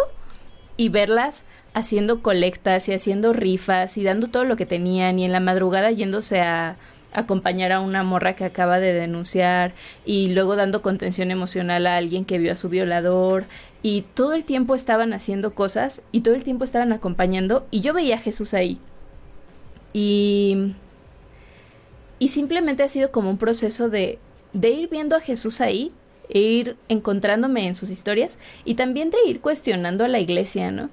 y verlas haciendo colectas y haciendo rifas y dando todo lo que tenían y en la madrugada yéndose a acompañar a una morra que acaba de denunciar y luego dando contención emocional a alguien que vio a su violador y todo el tiempo estaban haciendo cosas y todo el tiempo estaban acompañando y yo veía a Jesús ahí y y simplemente ha sido como un proceso de, de ir viendo a Jesús ahí, e ir encontrándome en sus historias y también de ir cuestionando a la iglesia, ¿no?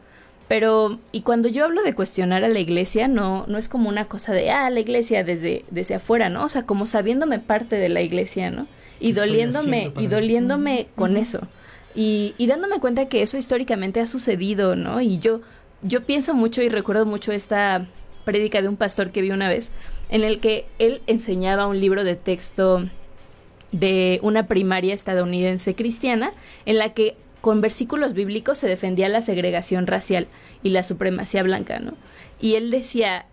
Pero, y cuando yo hablo de cuestionar a la iglesia, no, no es como una cosa de, ah, la iglesia desde, desde afuera, ¿no? O sea, como sabiéndome parte de la iglesia, ¿no?
¿Qué
Y doliéndome, y doliéndome con eso. Y, y dándome cuenta que eso históricamente ha sucedido, ¿no? Y yo, yo pienso mucho y recuerdo mucho esta prédica de un pastor que vi una vez, en el que él enseñaba un libro de texto de una primaria estadounidense cristiana, en la que con versículos bíblicos se defendía la segregación racial y la supremacía blanca, ¿no? Y él decía,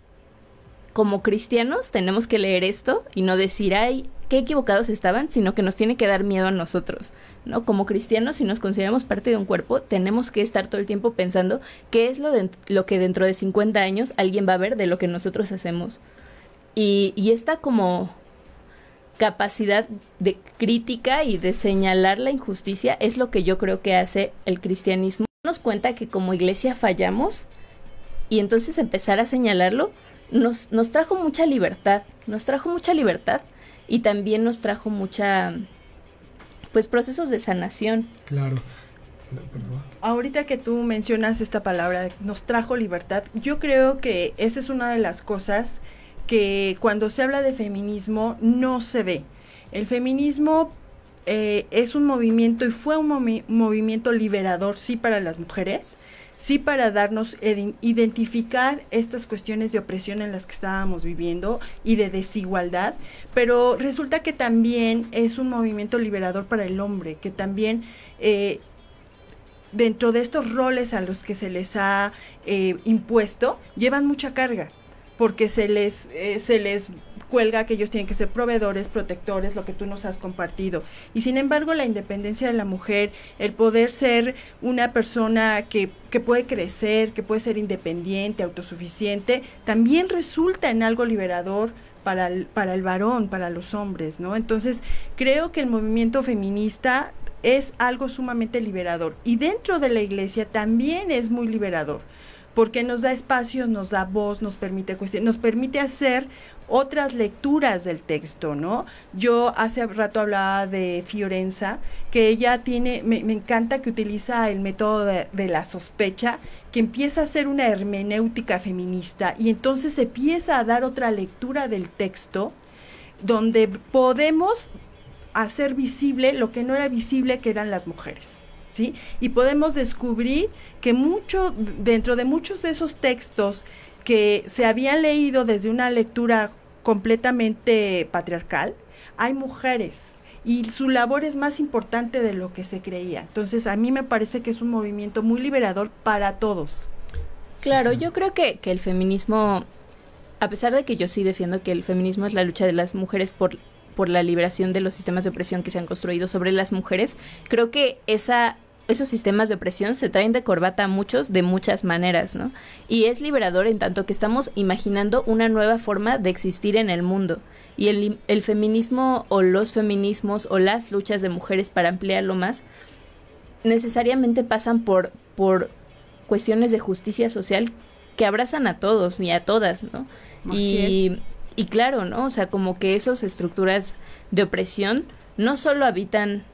como cristianos tenemos que leer esto y no decir, ay, qué equivocados estaban, sino que nos tiene que dar miedo a nosotros, ¿no? Como cristianos, si nos consideramos parte de un cuerpo, tenemos que estar todo el tiempo pensando qué es lo, de, lo que dentro de 50 años alguien va a ver de lo que nosotros hacemos. Y, y como capacidad de crítica y de señalar la injusticia es lo que yo creo que hace el cristianismo. Nos cuenta que como iglesia fallamos y entonces empezar a señalarlo nos, nos trajo mucha libertad, nos trajo mucha libertad y también nos trajo mucha, pues, procesos de sanación.
Claro.
Ahorita que tú mencionas esta palabra, nos trajo libertad, yo creo que esa es una de las cosas que cuando se habla de feminismo no se ve. El feminismo eh, es un movimiento y fue un movimiento liberador, sí, para las mujeres, sí para darnos, identificar estas cuestiones de opresión en las que estábamos viviendo y de desigualdad, pero resulta que también es un movimiento liberador para el hombre, que también eh, dentro de estos roles a los que se les ha eh, impuesto, llevan mucha carga, porque se les, eh, se les cuelga que ellos tienen que ser proveedores, protectores, lo que tú nos has compartido. Y sin embargo, la independencia de la mujer, el poder ser una persona que, que puede crecer, que puede ser independiente, autosuficiente, también resulta en algo liberador para el, para el varón, para los hombres, ¿no? Entonces, creo que el movimiento feminista es algo sumamente liberador. Y dentro de la iglesia también es muy liberador porque nos da espacios, nos da voz, nos permite nos permite hacer otras lecturas del texto, ¿no? Yo hace rato hablaba de Fiorenza, que ella tiene, me, encanta que utiliza el método de, de, la sospecha, que empieza a hacer una hermenéutica feminista y entonces empieza a dar otra lectura del texto donde podemos hacer visible lo que no era visible que eran las mujeres. ¿Sí? Y podemos descubrir que mucho, dentro de muchos de esos textos que se habían leído desde una lectura completamente patriarcal, hay mujeres y su labor es más importante de lo que se creía. Entonces, a mí me parece que es un movimiento muy liberador para todos.
Claro, yo creo que, que el feminismo, a pesar de que yo sí defiendo que el feminismo es la lucha de las mujeres por, por la liberación de los sistemas de opresión que se han construido sobre las mujeres, creo que esa esos sistemas de opresión se traen de corbata a muchos de muchas maneras, ¿no? Y es liberador en tanto que estamos imaginando una nueva forma de existir en el mundo. Y el, el feminismo o los feminismos o las luchas de mujeres para ampliarlo más necesariamente pasan por, por cuestiones de justicia social que abrazan a todos y a todas, ¿no? Y, y claro, ¿no? O sea, como que esas estructuras de opresión no solo habitan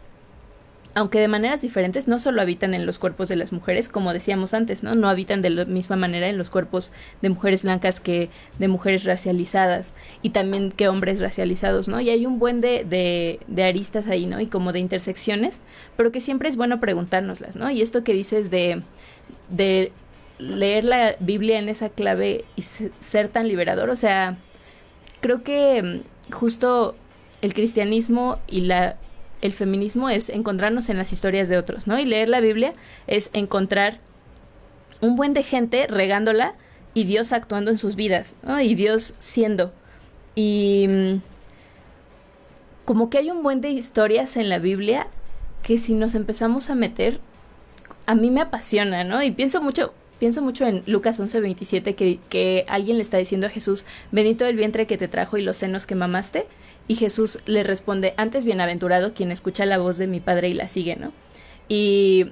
aunque de maneras diferentes, no solo habitan en los cuerpos de las mujeres, como decíamos antes, ¿no? No habitan de la misma manera en los cuerpos de mujeres blancas que de mujeres racializadas y también que hombres racializados, ¿no? Y hay un buen de, de, de aristas ahí, ¿no? Y como de intersecciones, pero que siempre es bueno preguntárnoslas, ¿no? Y esto que dices de, de leer la Biblia en esa clave y ser tan liberador, o sea, creo que mm, justo el cristianismo y la el feminismo es encontrarnos en las historias de otros, ¿no? Y leer la Biblia es encontrar un buen de gente regándola y Dios actuando en sus vidas, ¿no? Y Dios siendo. Y mm, como que hay un buen de historias en la Biblia que si nos empezamos a meter, a mí me apasiona, ¿no? Y pienso mucho, pienso mucho en Lucas 11:27 que, que alguien le está diciendo a Jesús, bendito el vientre que te trajo y los senos que mamaste. Y Jesús le responde, antes bienaventurado quien escucha la voz de mi Padre y la sigue, ¿no? Y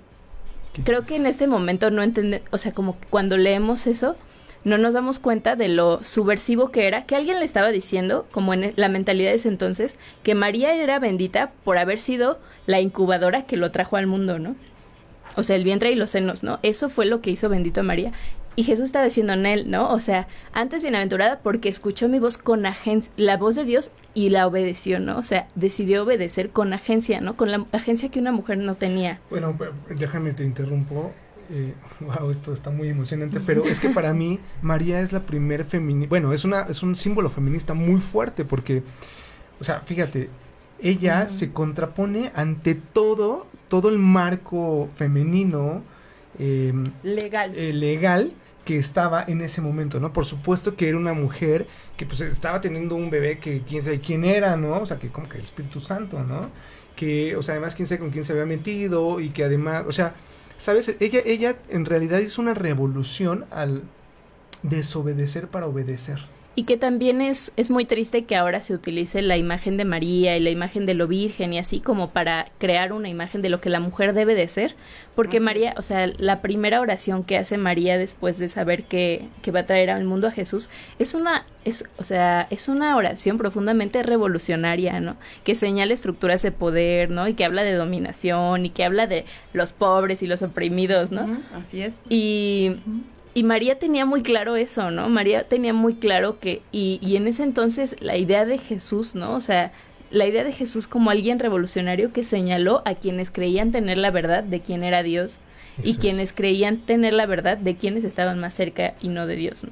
creo que en este momento no entiende, o sea, como que cuando leemos eso, no nos damos cuenta de lo subversivo que era, que alguien le estaba diciendo, como en la mentalidad de ese entonces, que María era bendita por haber sido la incubadora que lo trajo al mundo, ¿no? O sea, el vientre y los senos, ¿no? Eso fue lo que hizo bendito a María. Y Jesús está diciendo en él, ¿no? O sea, antes bienaventurada porque escuchó mi voz con agencia, la voz de Dios y la obedeció, ¿no? O sea, decidió obedecer con agencia, ¿no? Con la agencia que una mujer no tenía.
Bueno, déjame te interrumpo. wow, esto está muy emocionante, pero es que para mí María es la primer feminista, bueno, es una es un símbolo feminista muy fuerte porque o sea, fíjate, ella se contrapone ante todo todo el marco femenino
em, legal.
Eh, legal que estaba en ese momento, ¿no? Por supuesto que era una mujer que pues estaba teniendo un bebé que quién sabe quién era, ¿no? O sea, que como que el Espíritu Santo, ¿no? Que, o sea, además quién sabe con quién se había metido y que además, o sea, ¿sabes? Ella, ella en realidad hizo una revolución al desobedecer para obedecer.
Y que también es, es muy triste que ahora se utilice la imagen de María y la imagen de lo virgen y así como para crear una imagen de lo que la mujer debe de ser. Porque María, o sea, la primera oración que hace María después de saber que, que va a traer al mundo a Jesús es una, es, o sea, es una oración profundamente revolucionaria, ¿no? Que señala estructuras de poder, ¿no? Y que habla de dominación y que habla de los pobres y los oprimidos, ¿no?
Así es.
Y, y María tenía muy claro eso, ¿no? María tenía muy claro que, y, y en ese entonces la idea de Jesús, ¿no? O sea, la idea de Jesús como alguien revolucionario que señaló a quienes creían tener la verdad de quién era Dios y quienes creían tener la verdad de quienes estaban más cerca y no de Dios, ¿no?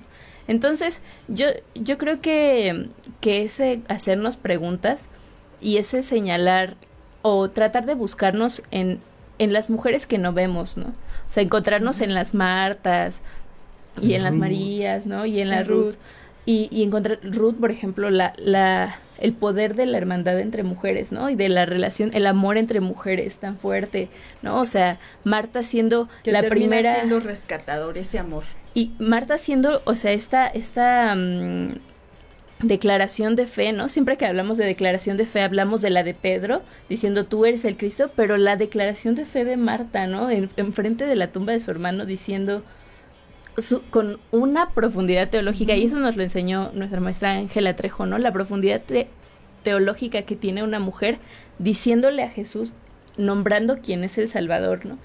Entonces, yo, yo creo que, que ese hacernos preguntas y ese señalar o tratar de buscarnos en, en las mujeres que no vemos, ¿no? O sea, encontrarnos en las Martas y en las. Marías, ¿no? Y en la Ruth. Y, y encontrar, Ruth, por ejemplo, la, la, el poder de la hermandad entre mujeres, ¿no? Y de la relación, el amor entre mujeres tan fuerte, ¿no? O sea, Marta siendo
Que
la primera...
siendo rescatador ese amor.
Y Marta siendo, o sea, esta, esta mm, declaración de fe, ¿no? Siempre que hablamos de declaración de fe, hablamos de la de Pedro, diciendo tú eres el Cristo, pero la declaración de fe de Marta, ¿no? En, enfrente de la tumba de su hermano, diciendo su- con una profundidad teológica, y eso nos lo enseñó nuestra maestra Ángela Trejo, ¿no? La profundidad te- teológica que tiene una mujer diciéndole a Jesús, nombrando quién es el Salvador, ¿no?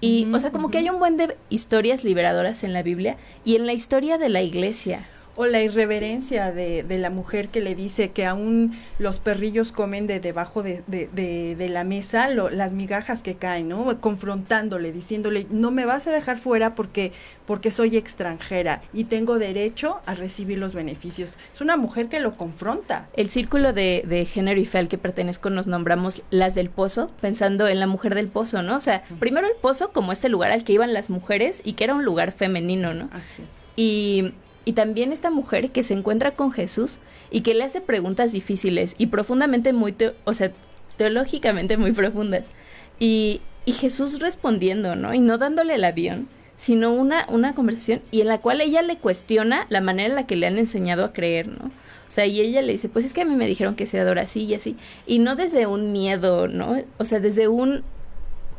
Y, o sea, como que hay un buen de historias liberadoras en la Biblia y en la historia de la iglesia.
O la irreverencia de, de la mujer que le dice que aún los perrillos comen de debajo de, de, de- la mesa lo- las migajas que caen, ¿no? Confrontándole, diciéndole, no me vas a dejar fuera porque, porque soy extranjera y tengo derecho a recibir los beneficios. Es una mujer que lo confronta.
El círculo de, de género y fe al que pertenezco nos nombramos las del pozo, pensando en la mujer del pozo, ¿no? O sea, primero el pozo como este lugar al que iban las mujeres y que era un lugar femenino, ¿no?
Así es.
Y, y también esta mujer que se encuentra con Jesús y que le hace preguntas difíciles y profundamente muy, o sea, teológicamente muy profundas. Y, y Jesús respondiendo, ¿no? Y no dándole el avión, sino una, una conversación y en la cual ella le cuestiona la manera en la que le han enseñado a creer, ¿no? O sea, y ella le dice, pues es que a mí me dijeron que se adora así y así. Y no desde un miedo, ¿no? O sea, desde un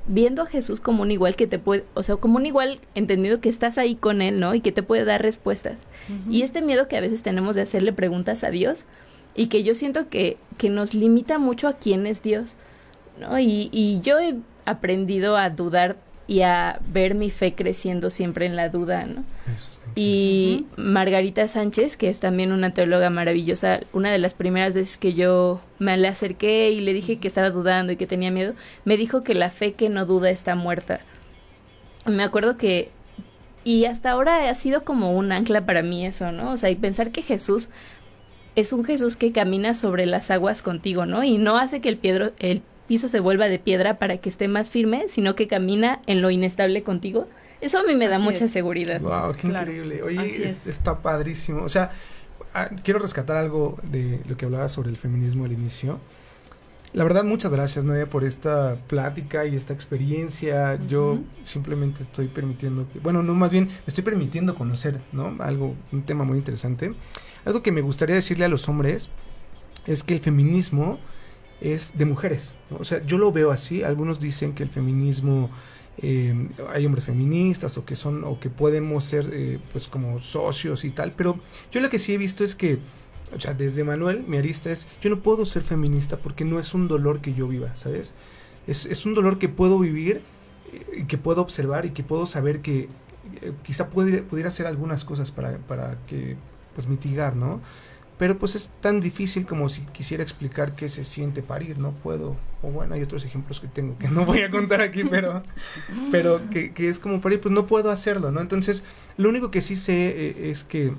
viendo a Jesús como un igual que te puede, o sea, como un igual entendido que estás ahí con él, ¿no? Y que te puede dar respuestas. Y este miedo que a veces tenemos de hacerle preguntas a Dios y que yo siento que, que nos limita mucho a quién es Dios, ¿no? Y, y yo he aprendido a dudar y a ver mi fe creciendo siempre en la duda, ¿no?
Eso
Y Margarita Sánchez, que es también una teóloga maravillosa, una de las primeras veces que yo me le acerqué y le dije que estaba dudando y que tenía miedo, me dijo que la fe que no duda está muerta. Me acuerdo que y hasta ahora ha sido como un ancla para mí eso, ¿no? O sea, y pensar que Jesús es un Jesús que camina sobre las aguas contigo, ¿no? Y no hace que el piedro, el piso se vuelva de piedra para que esté más firme, sino que camina en lo inestable contigo. Eso a mí me da
Así
mucha
es.
seguridad.
Wow, qué
Claro.
increíble. Oye,
Así
es-
es.
está padrísimo. O sea, ah, quiero rescatar algo de lo que hablaba sobre el feminismo al inicio. La verdad, muchas gracias, Nadia, por esta plática y esta experiencia. Yo simplemente estoy permitiendo que, bueno, no, más bien, me estoy permitiendo conocer, ¿no? Algo, un tema muy interesante. Algo que me gustaría decirle a los hombres es que el feminismo es de mujeres. ¿no? O sea, yo lo veo así. Algunos dicen que el feminismo eh, hay hombres feministas o que son o que podemos ser eh, pues como socios y tal. Pero yo lo que sí he visto es que, o sea, desde Manuel, mi arista es, yo no puedo ser feminista porque no es un dolor que yo viva, ¿sabes? Es, es un dolor que puedo vivir, eh, que puedo observar y que puedo saber que eh, quizá pudiera, pudiera hacer algunas cosas para, para que, pues mitigar, ¿no? Pero pues es tan difícil como si quisiera explicar qué se siente parir, no puedo. O bueno, hay otros ejemplos que tengo que no voy a contar aquí, pero, pero que, que es como parir, pues no puedo hacerlo, ¿no? Entonces, lo único que sí sé eh, es que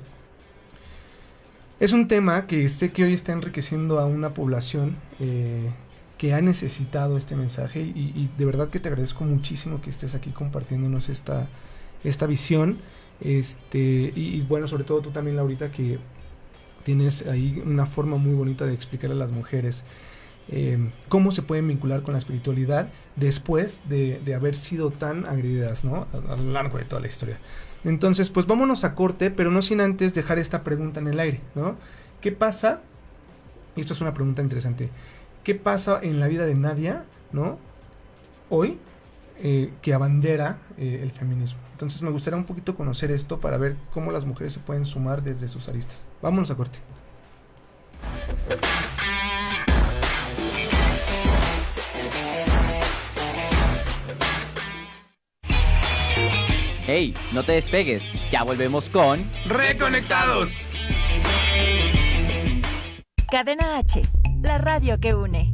es un tema que sé que hoy está enriqueciendo a una población eh, que ha necesitado este mensaje y, y de verdad que te agradezco muchísimo que estés aquí compartiéndonos esta, esta visión Este, y, y bueno, sobre todo tú también, Laurita, que tienes ahí una forma muy bonita de explicar a las mujeres eh, cómo se pueden vincular con la espiritualidad después de, haber sido tan agredidas, ¿no? A, lo largo de toda la historia. Entonces, pues vámonos a corte, pero no sin antes dejar esta pregunta en el aire, ¿no? ¿Qué pasa? Esto es una pregunta interesante. ¿Qué pasa en la vida de Nadia, ¿no? Hoy, eh, que abandera eh, el feminismo. Entonces me gustaría un poquito conocer esto para ver cómo las mujeres se pueden sumar desde sus aristas. Vámonos a corte.
Hey, no te despegues, ya volvemos con
Reconectados.
Cadena H, la radio que une.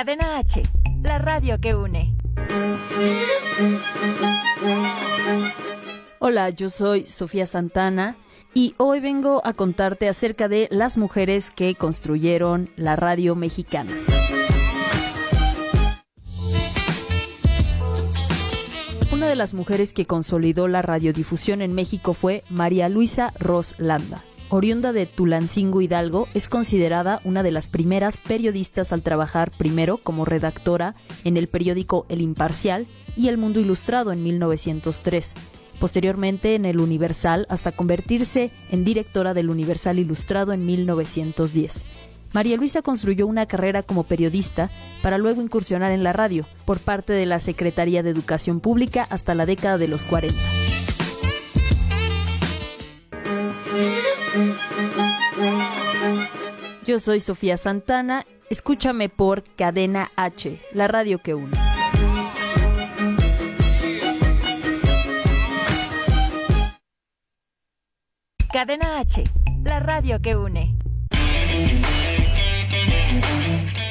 Cadena H, la radio que une.
Hola, yo soy Sofía Santana y hoy vengo a contarte acerca de las mujeres que construyeron la radio mexicana. Una de las mujeres que consolidó la radiodifusión en México fue María Luisa Ros Landa. Oriunda de Tulancingo Hidalgo, es considerada una de las primeras periodistas al trabajar primero como redactora en el periódico El Imparcial y El Mundo Ilustrado en 1903, posteriormente en El Universal hasta convertirse en directora del Universal Ilustrado en 1910. María Luisa construyó una carrera como periodista para luego incursionar en la radio por parte de la Secretaría de Educación Pública hasta la década de los 40. Yo soy Sofía Santana, escúchame por Cadena H, la radio que une.
Cadena H, la radio que une.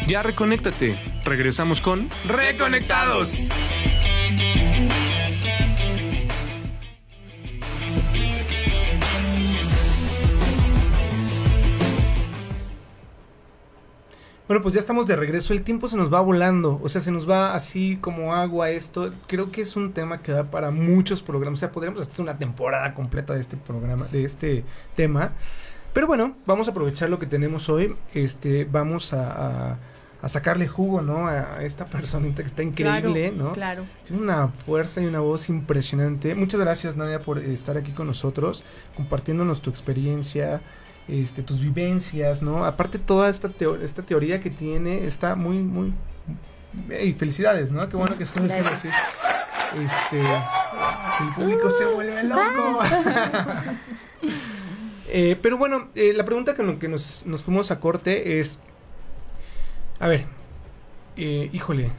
Ya reconéctate. Regresamos con Reconectados. Bueno, pues ya estamos de regreso. El tiempo se nos va volando. O sea, se nos va así como agua esto. Creo que es un tema que da para muchos programas. O sea, podríamos hacer una temporada completa de este programa, de este tema. Pero bueno, vamos a aprovechar lo que tenemos hoy. Este, vamos a, a, a sacarle jugo, ¿no? A, esta personita que está increíble,
claro,
¿no?
Claro.
Tiene una fuerza y una voz impresionante. Muchas gracias, Nadia, por estar aquí con nosotros, compartiéndonos tu experiencia, este, tus vivencias, ¿no? Aparte toda esta, teo esta teoría que tiene está muy, muy... Y felicidades, ¿no? Qué bueno que estás haciendo así. Este, el público se vuelve loco. eh, pero bueno, eh, la pregunta que, que nos, nos, fuimos a corte es, a ver, eh, híjole,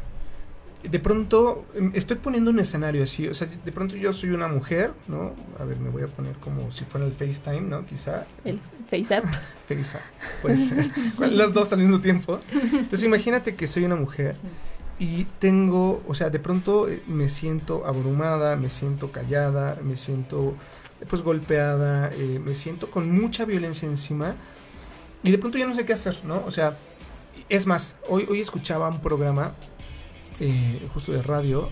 de pronto estoy poniendo un escenario así, o sea, de pronto yo soy una mujer, ¿no? A ver, me voy a poner como si fuera el FaceTime, ¿no? Quizá.
El FaceApp.
FaceApp, puede ser. Los dos al mismo tiempo. Entonces imagínate que soy una mujer y tengo, o sea, de pronto me siento abrumada, me siento callada, me siento pues golpeada, eh, me siento con mucha violencia encima y de pronto ya no sé qué hacer, ¿no? O sea, es más, hoy, hoy escuchaba un programa eh, justo de radio,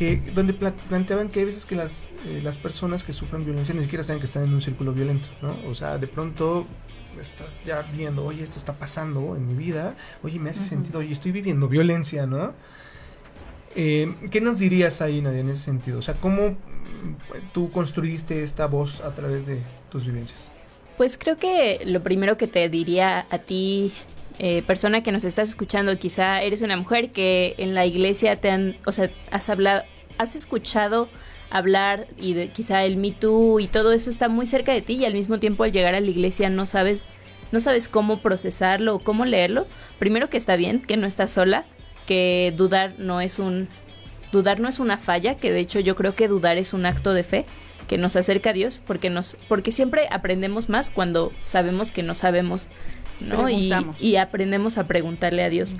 que donde pla planteaban que hay veces que las, eh, las personas que sufren violencia ni siquiera saben que están en un círculo violento, ¿no? O sea, de pronto estás ya viendo, oye, esto está pasando en mi vida, oye, me hace uh -huh. sentido, oye, estoy viviendo violencia, ¿no? Eh, ¿Qué nos dirías ahí, Nadia, en ese sentido? O sea, ¿cómo tú construiste esta voz a través de tus vivencias?
Pues creo que lo primero que te diría a ti eh, persona que nos estás escuchando, quizá eres una mujer que en la iglesia te han, o sea, has hablado, has escuchado hablar y de, quizá el Me Too y todo eso está muy cerca de ti y al mismo tiempo al llegar a la iglesia no sabes, no sabes cómo procesarlo o cómo leerlo. Primero que está bien, que no estás sola, que dudar no es un, dudar no es una falla, que de hecho yo creo que dudar es un acto de fe que nos acerca a Dios porque nos porque siempre aprendemos más cuando sabemos que no sabemos ¿no? Y, aprendemos a preguntarle a Dios.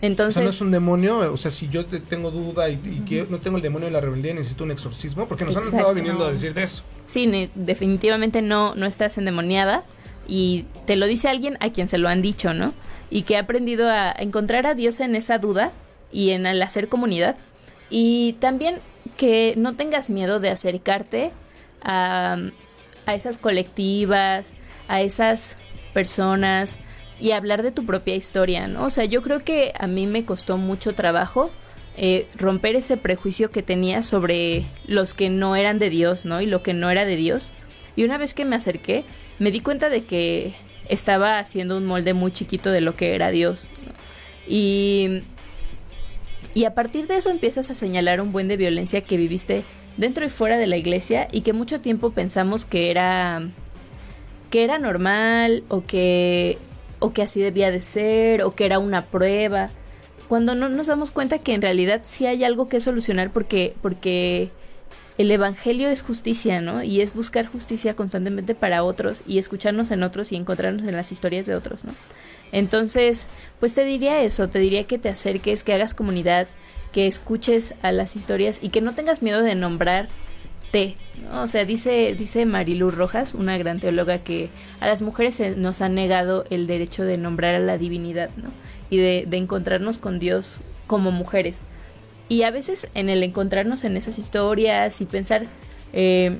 Entonces,
o sea, no es un demonio, o sea, si yo te- tengo duda y, y que no tengo el demonio de la rebeldía y necesito un exorcismo, porque nos han
Exacto.
estado viniendo a decir de eso.
Sí, ne- definitivamente no, no estás endemoniada y te lo dice alguien a quien se lo han dicho, ¿no? Y que ha aprendido a encontrar a Dios en esa duda y en el hacer comunidad. Y también que no tengas miedo de acercarte a, a esas colectivas, a esas personas y hablar de tu propia historia, ¿no? O sea, yo creo que a mí me costó mucho trabajo eh, romper ese prejuicio que tenía sobre los que no eran de Dios, ¿no? Y lo que no era de Dios. Y una vez que me acerqué, me di cuenta de que estaba haciendo un molde muy chiquito de lo que era Dios. ¿no? Y, y a partir de eso empiezas a señalar un buen de violencia que viviste dentro y fuera de la iglesia y que mucho tiempo pensamos que era que era normal o que o que así debía de ser o que era una prueba cuando no nos damos cuenta que en realidad sí hay algo que solucionar porque porque el evangelio es justicia, ¿no? Y es buscar justicia constantemente para otros y escucharnos en otros y encontrarnos en las historias de otros, ¿no? Entonces, pues te diría eso, te diría que te acerques, que hagas comunidad, que escuches a las historias y que no tengas miedo de O sea, dice, dice Marilu Rojas, una gran teóloga, que a las mujeres se nos ha negado el derecho de nombrar a la divinidad, ¿no? Y de, encontrarnos con Dios como mujeres. Y a veces en el encontrarnos en esas historias y pensar eh,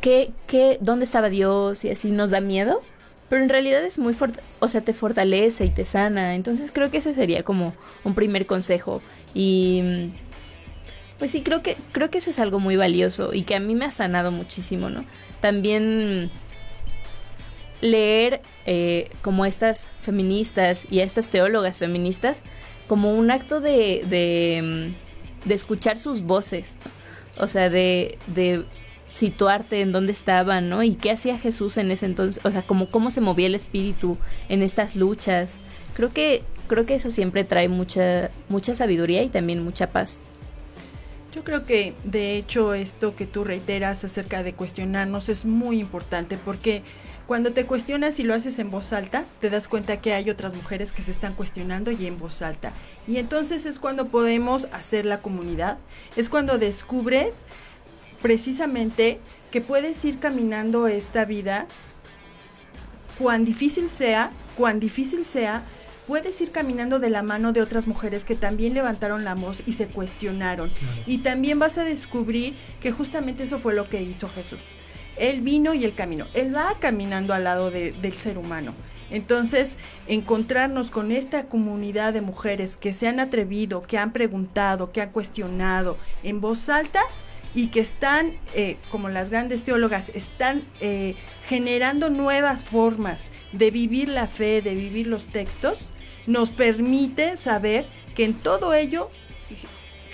¿qué, qué, dónde estaba Dios y así nos da miedo, pero en realidad es muy o sea, te fortalece y te sana. Entonces creo que ese sería como un primer consejo. Y mm, pues sí, creo que, creo que eso es algo muy valioso y que a mí me ha sanado muchísimo, ¿no? También leer eh, como estas feministas y a estas teólogas feministas como un acto de, de, mm, escuchar sus voces, o sea, de, de situarte en dónde estaban, ¿no? Y qué hacía Jesús en ese entonces, o sea, como cómo se movía el espíritu en estas luchas. Creo que creo que eso siempre trae mucha mucha sabiduría y también mucha paz.
Yo creo que de hecho esto que tú reiteras acerca de cuestionarnos es muy importante porque cuando te cuestionas y lo haces en voz alta, te das cuenta que hay otras mujeres que se están cuestionando y en voz alta. Y entonces es cuando podemos hacer la comunidad, es cuando descubres precisamente que puedes ir caminando esta vida, cuán difícil sea, cuán difícil sea, puedes ir caminando de la mano de otras mujeres que también levantaron la voz y se cuestionaron. Y también vas a descubrir que justamente eso fue lo que hizo Jesús. Él vino y el camino. Él va caminando al lado de- del ser humano. Entonces, encontrarnos con esta comunidad de mujeres que se han atrevido, que han preguntado, que han cuestionado en voz alta y que están, eh, como las grandes teólogas, están eh, generando nuevas formas de vivir la fe, de vivir los textos, nos permite saber que en todo ello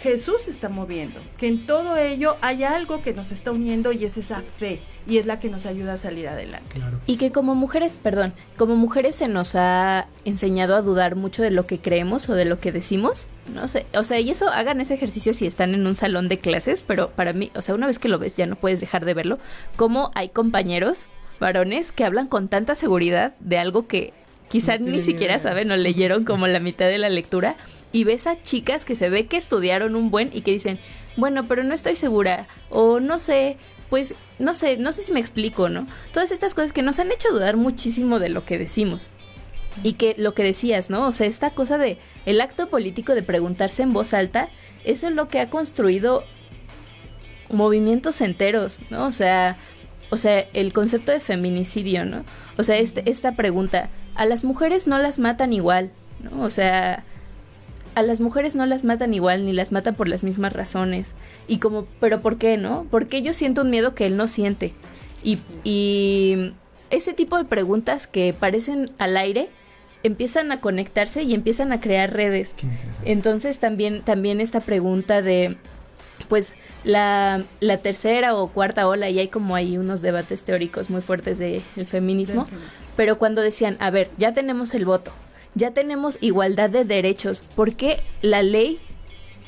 Jesús se está moviendo, que en todo ello hay algo que nos está uniendo y es esa fe y es la que nos ayuda a salir adelante.
Y que como mujeres, perdón, como mujeres se nos ha enseñado a dudar mucho de lo que creemos o de lo que decimos, no sé, o sea, y eso hagan ese ejercicio si están en un salón de clases, pero para mí, o sea, una vez que lo ves ya no puedes dejar de verlo, como hay compañeros varones que hablan con tanta seguridad de algo que quizá
No
ni siquiera saben o leyeron como la mitad de la lectura y ves a chicas que se ve que estudiaron un buen y que dicen, bueno, pero no estoy segura o no sé, pues no sé, no sé si me explico, ¿no? Todas estas cosas que nos han hecho dudar muchísimo de lo que decimos. Y que lo que decías, ¿no? O sea, esta cosa de el acto político de preguntarse en voz alta, eso es lo que ha construido movimientos enteros, ¿no? O sea, o sea, el concepto de feminicidio, ¿no? O sea, este, esta pregunta, a las mujeres no las matan igual, ¿no? O sea, a las mujeres no las matan igual ni las matan por las mismas razones. Y como, pero ¿por qué, no? Porque yo siento un miedo que él no siente. Y, y ese tipo de preguntas que parecen al aire empiezan a conectarse y empiezan a crear redes. Entonces también, también esta pregunta de pues la, la, tercera o cuarta ola, y hay como ahí unos debates teóricos muy fuertes del feminismo, pero cuando decían, a ver, ya tenemos el voto, ya tenemos igualdad de derechos, ¿por qué la ley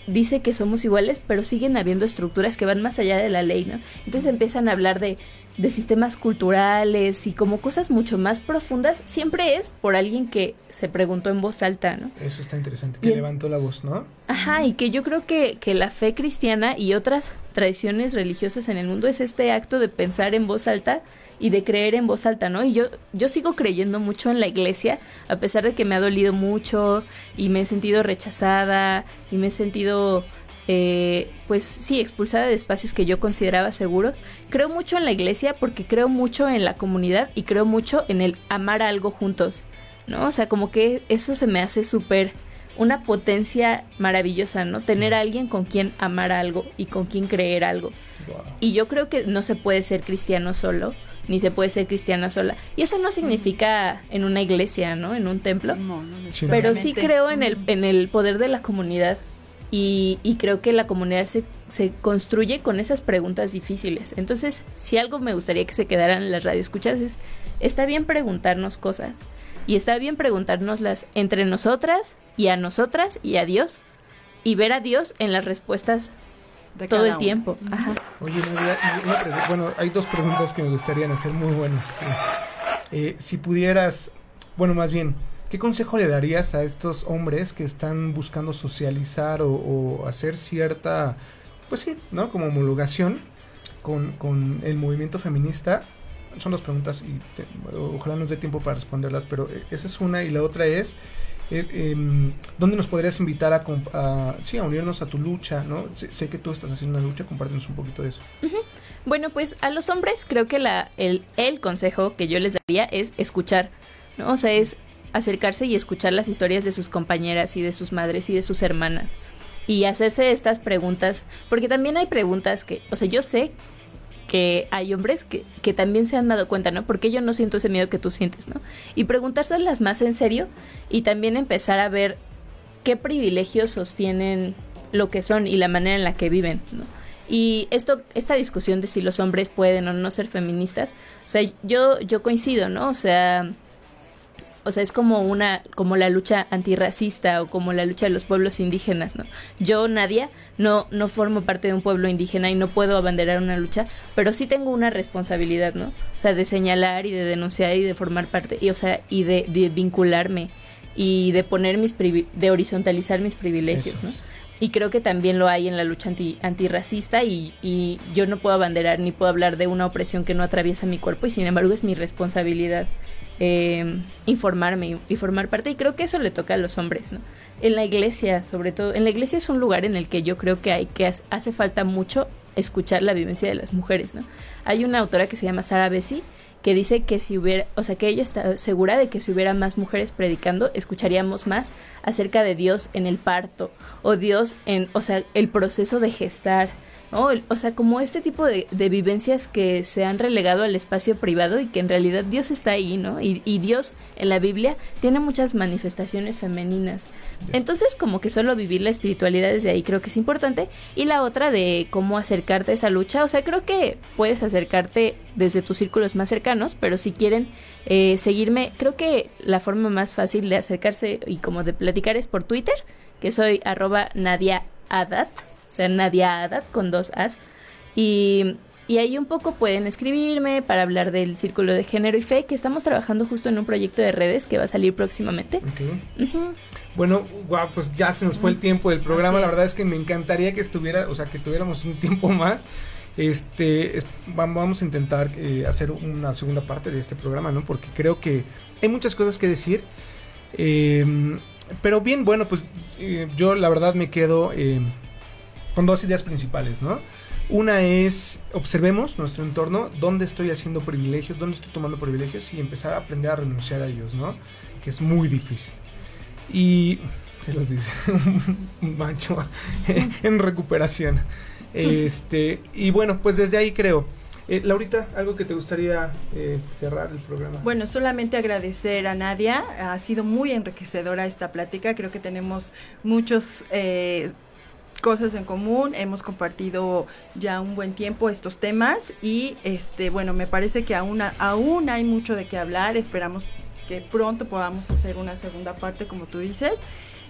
dice que somos iguales, pero siguen habiendo estructuras que van más allá de la ley, ¿no? Entonces empiezan a hablar de, de sistemas culturales y como cosas mucho más profundas, siempre es por alguien que se preguntó en voz alta, ¿no?
Eso está interesante, que levantó la voz, ¿no?
Ajá, y que yo creo que, que la fe cristiana y otras tradiciones religiosas en el mundo es este acto de pensar en voz alta y de creer en voz alta, ¿no? Y yo, yo sigo creyendo mucho en la iglesia, a pesar de que me ha dolido mucho y me he sentido rechazada y me he sentido eh, pues sí, expulsada de espacios que yo consideraba seguros. Creo mucho en la iglesia porque creo mucho en la comunidad y creo mucho en el amar algo juntos, ¿no? O sea, como que eso se me hace súper una potencia maravillosa, ¿no? Tener a alguien con quien amar algo y con quien creer algo. Y yo creo que no se puede ser cristiano solo, ni se puede ser cristiana sola. Y eso no significa en una iglesia, ¿no? En un templo. No, no Pero sí creo en el, en el poder de la comunidad y, creo que la comunidad se, se, construye con esas preguntas difíciles. Entonces, si algo me gustaría que se quedaran en las radioescuchas es, está bien preguntarnos cosas y está bien preguntárnoslas entre nosotras y a nosotras y a Dios y ver a Dios en las respuestas de todo el tiempo.
Oye, bueno, hay dos preguntas que me gustarían hacer muy buenas. Eh, si pudieras, bueno, más bien, ¿Qué consejo le darías a estos hombres que están buscando socializar o, hacer cierta, pues sí, ¿no? Como homologación con, el movimiento feminista? Son dos preguntas y ojalá nos dé tiempo para responderlas, pero eh, esa es una y la otra es, eh, em, ¿dónde nos podrías invitar a, sí, a unirnos a tu lucha? ¿no? Sé, que tú estás haciendo una lucha, compártenos un poquito de eso.
Bueno, pues a los hombres creo que la, el, el consejo que yo les daría es escuchar, ¿no? O sea, es acercarse y escuchar las historias de sus compañeras y de sus madres y de sus hermanas. Y hacerse estas preguntas, porque también hay preguntas que, o sea, yo sé hay hombres que, que también se han dado cuenta, ¿no? Porque yo no siento ese miedo que tú sientes, ¿no? Y las más en serio y también empezar a ver qué privilegios sostienen lo que son y la manera en la que viven, ¿no? Y esto, esta discusión de si los hombres pueden o no ser feministas, o sea, yo, yo coincido, ¿no? O sea, o sea, es como una, como la lucha antirracista o como la lucha de los pueblos indígenas, ¿no? Yo, Nadia, no, no formo parte de un pueblo indígena y no puedo abanderar una lucha, pero sí tengo una responsabilidad, ¿no? O sea, de señalar y de denunciar y de formar parte, y, o sea, y de, vincularme y de poner mis de horizontalizar mis privilegios, ¿no? Y creo que también lo hay en la lucha anti, antirracista y, y yo no puedo abanderar ni puedo hablar de una opresión que no atraviesa mi cuerpo y sin embargo es mi responsabilidad eh, informarme y, formar parte. Y creo que eso le toca a los hombres, ¿no? En la iglesia, sobre todo. En la iglesia es un lugar en el que yo creo que hay que hace falta mucho escuchar la vivencia de las mujeres, ¿no? Hay una autora que se llama Sara Bessie que dice que si hubiera, o sea, que ella está segura de que si hubiera más mujeres predicando, escucharíamos más acerca de Dios en el parto o Dios en, o sea, el proceso de gestar o sea, como este tipo de, vivencias que se han relegado al espacio privado y que en realidad Dios está ahí, ¿no? Y, Dios en la Biblia tiene muchas manifestaciones femeninas. Entonces, como que solo vivir la espiritualidad desde ahí creo que es importante. Y la otra de cómo acercarte a esa lucha, o sea, creo que puedes acercarte desde tus círculos más cercanos, pero si quieren eh, seguirme, creo que la forma más fácil de acercarse y como de platicar es por Twitter, que soy arroba Nadia Adat sea, Nadia Haddad con dos As. Y, y ahí un poco pueden escribirme para hablar del Círculo de Género y Fe, que estamos trabajando justo en un proyecto de redes que va a salir próximamente.
Bueno, wow, pues ya se nos fue el tiempo del programa. La verdad es que me encantaría que estuviera, o sea, que tuviéramos un tiempo más. Este, vamos a intentar eh, hacer una segunda parte de este programa, ¿no? Porque creo que hay muchas cosas que decir. Em, pero bien, bueno, pues eh, yo la verdad me quedo em, con dos ideas principales, ¿no? Una es, observemos nuestro entorno, dónde estoy haciendo privilegios, dónde estoy tomando privilegios y empezar a aprender a renunciar a ellos, ¿no? Que es muy difícil. Y, se los dice, un macho en recuperación. Este, y bueno, pues desde ahí creo, Eh, Laurita, algo que te gustaría eh, cerrar el programa.
Bueno, solamente agradecer a Nadia. Ha sido muy enriquecedora esta plática. Creo que tenemos muchos eh, cosas en común. Hemos compartido ya un buen tiempo estos temas y este, bueno, me parece que aún, aún hay mucho de qué hablar. Esperamos que pronto podamos hacer una segunda parte, como tú dices.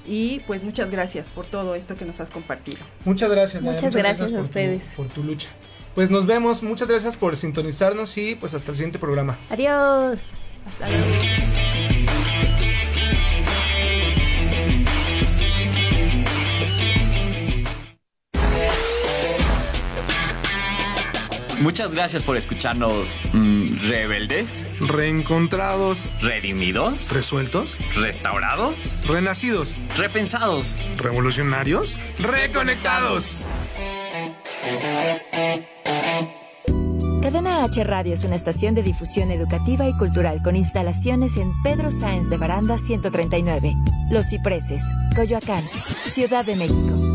Y pues muchas gracias por todo esto que nos has compartido.
Muchas gracias.
Muchas, gracias, a
por
ustedes.
Tu, por tu lucha. Pues nos vemos. Muchas gracias por sintonizarnos y pues hasta el siguiente programa.
Adiós. Hasta luego.
Muchas gracias por escucharnos mm, rebeldes,
Reencontrados,
redimidos,
resueltos,
restaurados,
renacidos,
repensados.
revolucionarios, reconectados.
Cadena H Radio es una estación de difusión educativa y cultural con instalaciones en Pedro Sáenz de Baranda 139, Los Cipreses, Coyoacán, Ciudad de México.